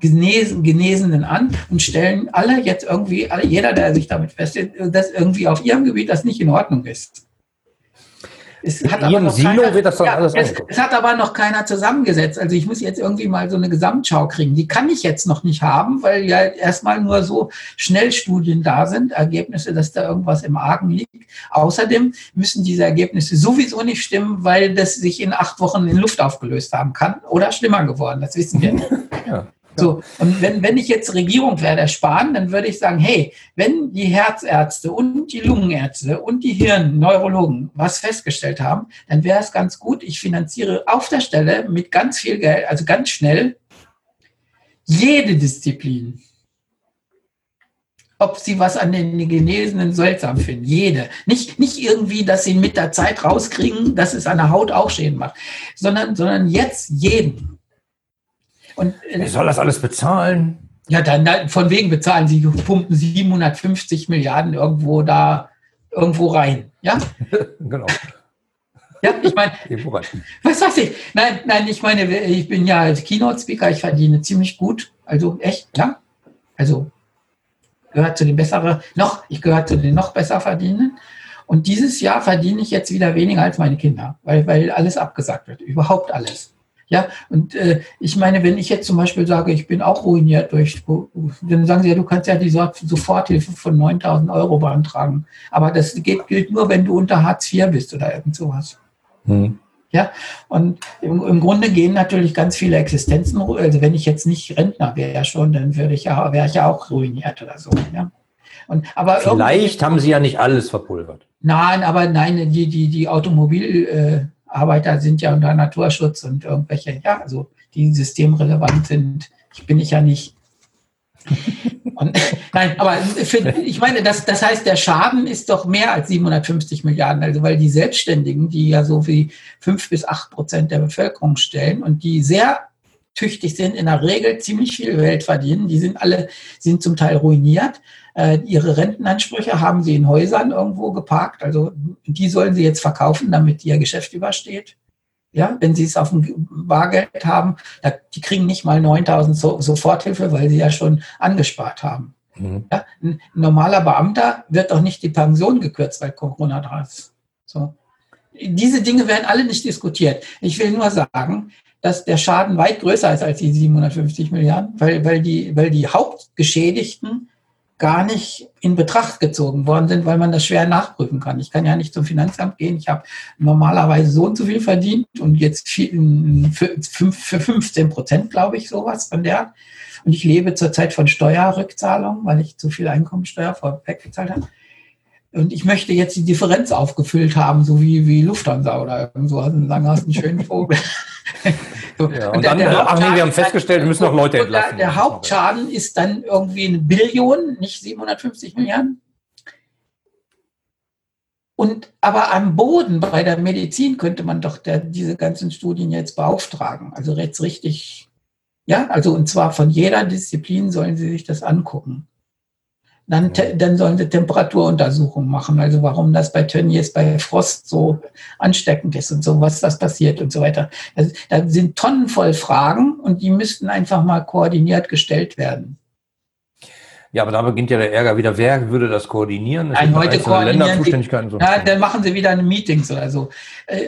Genesenen an und stellen alle jetzt irgendwie, alle, jeder, der sich damit festhält, dass irgendwie auf ihrem Gebiet das nicht in Ordnung ist. Es hat, aber noch Silo keiner, wird das ja, alles es, es, hat aber noch keiner zusammengesetzt. Also ich muss jetzt irgendwie mal so eine Gesamtschau kriegen. Die kann ich jetzt noch nicht haben, weil ja erstmal nur so Schnellstudien da sind, Ergebnisse, dass da irgendwas im Argen liegt. Außerdem müssen diese Ergebnisse sowieso nicht stimmen, weil das sich in acht Wochen in Luft aufgelöst haben kann oder schlimmer geworden. Das wissen wir nicht. Ja. So, und wenn, wenn ich jetzt Regierung wäre, der Spahn, dann würde ich sagen, hey, wenn die Herzärzte und die Lungenärzte und die Hirnneurologen was festgestellt haben, dann wäre es ganz gut, ich finanziere auf der Stelle mit ganz viel Geld, also ganz schnell, jede Disziplin. Ob sie was an den Genesenen seltsam finden. Jede. Nicht, nicht irgendwie, dass sie mit der Zeit rauskriegen, dass es an der Haut auch Schäden macht, sondern, sondern jetzt jeden. Und, äh, Wer soll das alles bezahlen? Ja, dann von wegen bezahlen sie, pumpen 750 Milliarden irgendwo da irgendwo rein. Ja? *laughs* genau. Ja, ich meine, *laughs* was weiß ich? Nein, nein, ich meine, ich bin ja als Keynote-Speaker, ich verdiene ziemlich gut. Also echt, ja. Also gehört zu den besseren, noch, ich gehöre zu den noch besser verdienen. Und dieses Jahr verdiene ich jetzt wieder weniger als meine Kinder, weil, weil alles abgesagt wird, überhaupt alles. Ja, und äh, ich meine, wenn ich jetzt zum Beispiel sage, ich bin auch ruiniert durch, dann sagen sie ja, du kannst ja die Soforthilfe von 9000 Euro beantragen. Aber das geht, gilt nur, wenn du unter Hartz IV bist oder irgend sowas. Hm. Ja, und im, im, Grunde gehen natürlich ganz viele Existenzen, also wenn ich jetzt nicht Rentner wäre schon, dann würde ich ja, wäre ich ja auch ruiniert oder so. Ja. Und, aber Vielleicht haben sie ja nicht alles verpulvert. Nein, aber nein, die, die, die Automobil, äh, Arbeiter sind ja unter Naturschutz und irgendwelche, ja, also die systemrelevant sind. Ich bin ich ja nicht. *laughs* Und, nein, aber für, ich meine, das, das heißt, der Schaden ist doch mehr als 750 Milliarden. Also, weil die Selbstständigen, die ja so wie fünf bis acht Prozent der Bevölkerung stellen und die sehr tüchtig sind, in der Regel ziemlich viel Geld verdienen, die sind alle, sind zum Teil ruiniert. Äh, ihre Rentenansprüche haben sie in Häusern irgendwo geparkt. Also die sollen sie jetzt verkaufen, damit ihr Geschäft übersteht. Ja, wenn sie es auf dem Bargeld haben, da, die kriegen nicht mal 9000 so Soforthilfe, weil sie ja schon angespart haben. Mhm. Ja, ein normaler Beamter wird doch nicht die Pension gekürzt, weil Corona da ist. So. Diese Dinge werden alle nicht diskutiert. Ich will nur sagen, dass der Schaden weit größer ist als die 750 Milliarden, weil, weil, die, weil die Hauptgeschädigten gar nicht in Betracht gezogen worden sind, weil man das schwer nachprüfen kann. Ich kann ja nicht zum Finanzamt gehen. Ich habe normalerweise so und so viel verdient und jetzt für, für 15 Prozent, glaube ich, sowas von der. Und ich lebe zurzeit von Steuerrückzahlung, weil ich zu viel Einkommensteuer vorweg gezahlt habe. Und ich möchte jetzt die Differenz aufgefüllt haben, so wie, wie Lufthansa oder irgend so. Also sagen, hast einen schönen Vogel. *laughs* Ja, und, und dann, der ach nee, wir haben festgestellt, wir müssen noch Leute entlassen. Der, der Hauptschaden ist dann irgendwie eine Billion, nicht 750 Milliarden. Und aber am Boden bei der Medizin könnte man doch der, diese ganzen Studien jetzt beauftragen. Also jetzt richtig, ja, also und zwar von jeder Disziplin sollen sie sich das angucken. Dann, dann sollen sie Temperaturuntersuchungen machen, also warum das bei Tönnies bei Frost so ansteckend ist und so, was das passiert und so weiter. Also, da sind Tonnen voll Fragen und die müssten einfach mal koordiniert gestellt werden. Ja, aber da beginnt ja der Ärger wieder. Wer würde das koordinieren? Nein, heute koordinieren Sie, so. ja, dann machen Sie wieder eine Meetings oder so. Äh,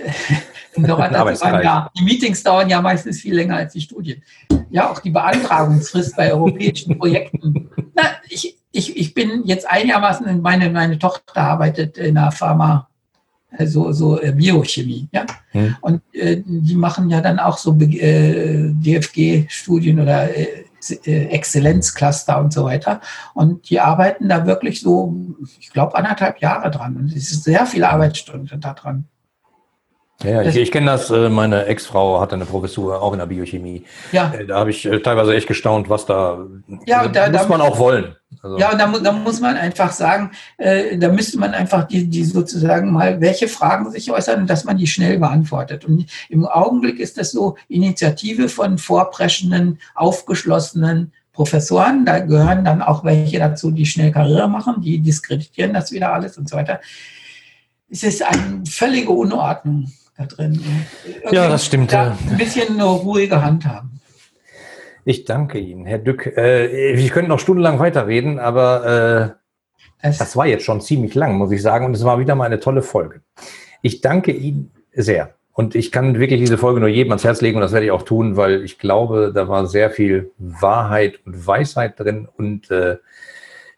*laughs* ja, die Meetings dauern ja meistens viel länger als die Studien. Ja, auch die Beantragungsfrist bei europäischen Projekten. Na, ich, ich, ich bin jetzt einigermaßen, meine, meine Tochter arbeitet in der Pharma, so, so äh, Biochemie, ja. Hm. Und äh, die machen ja dann auch so äh, DFG-Studien oder äh, äh, Exzellenzcluster und so weiter. Und die arbeiten da wirklich so, ich glaube, anderthalb Jahre dran. Und es ist sehr viele Arbeitsstunden da dran. Ja, ich, ich kenne das. Äh, meine Ex-Frau hatte eine Professur auch in der Biochemie. Ja. Äh, da habe ich teilweise echt gestaunt, was da. Ja, da, muss man auch wollen. Also. Ja, da, da muss man einfach sagen, äh, da müsste man einfach die, die sozusagen mal, welche Fragen sich äußern, dass man die schnell beantwortet. Und im Augenblick ist das so Initiative von vorpreschenden, aufgeschlossenen Professoren. Da gehören dann auch welche dazu, die schnell Karriere machen, die diskreditieren das wieder alles und so weiter. Es ist eine völlige Unordnung da drin. Ja, das stimmt. Ja, ein bisschen eine ruhige Hand haben. Ich danke Ihnen, Herr Dück. Äh, wir könnten noch stundenlang weiterreden, aber äh, das war jetzt schon ziemlich lang, muss ich sagen. Und es war wieder mal eine tolle Folge. Ich danke Ihnen sehr. Und ich kann wirklich diese Folge nur jedem ans Herz legen und das werde ich auch tun, weil ich glaube, da war sehr viel Wahrheit und Weisheit drin und äh,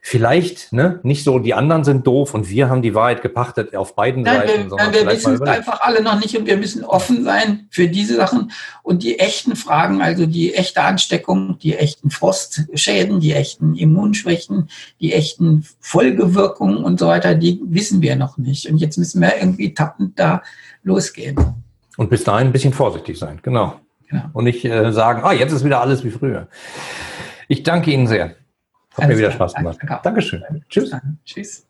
vielleicht ne, nicht so, die anderen sind doof und wir haben die Wahrheit gepachtet auf beiden nein, Seiten. Wir, nein, wir wissen es einfach alle noch nicht und wir müssen offen sein für diese Sachen und die echten Fragen, also die echte Ansteckung, die echten Frostschäden, die echten Immunschwächen, die echten Folgewirkungen und so weiter, die wissen wir noch nicht. Und jetzt müssen wir irgendwie tappend da losgehen. Und bis dahin ein bisschen vorsichtig sein, genau. genau. Und nicht äh, sagen, ah, jetzt ist wieder alles wie früher. Ich danke Ihnen sehr. Hat mir wieder Spaß gemacht. Dankeschön. Tschüss. Tschüss.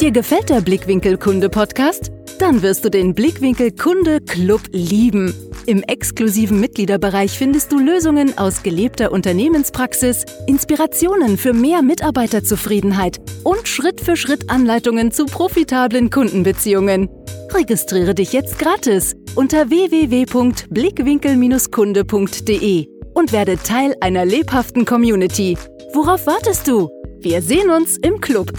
Dir gefällt der Blickwinkel Kunde Podcast? Dann wirst du den Blickwinkel Kunde Club lieben. Im exklusiven Mitgliederbereich findest du Lösungen aus gelebter Unternehmenspraxis, Inspirationen für mehr Mitarbeiterzufriedenheit und Schritt für Schritt Anleitungen zu profitablen Kundenbeziehungen. Registriere dich jetzt gratis unter www.blickwinkel-kunde.de und werde Teil einer lebhaften Community. Worauf wartest du? Wir sehen uns im Club.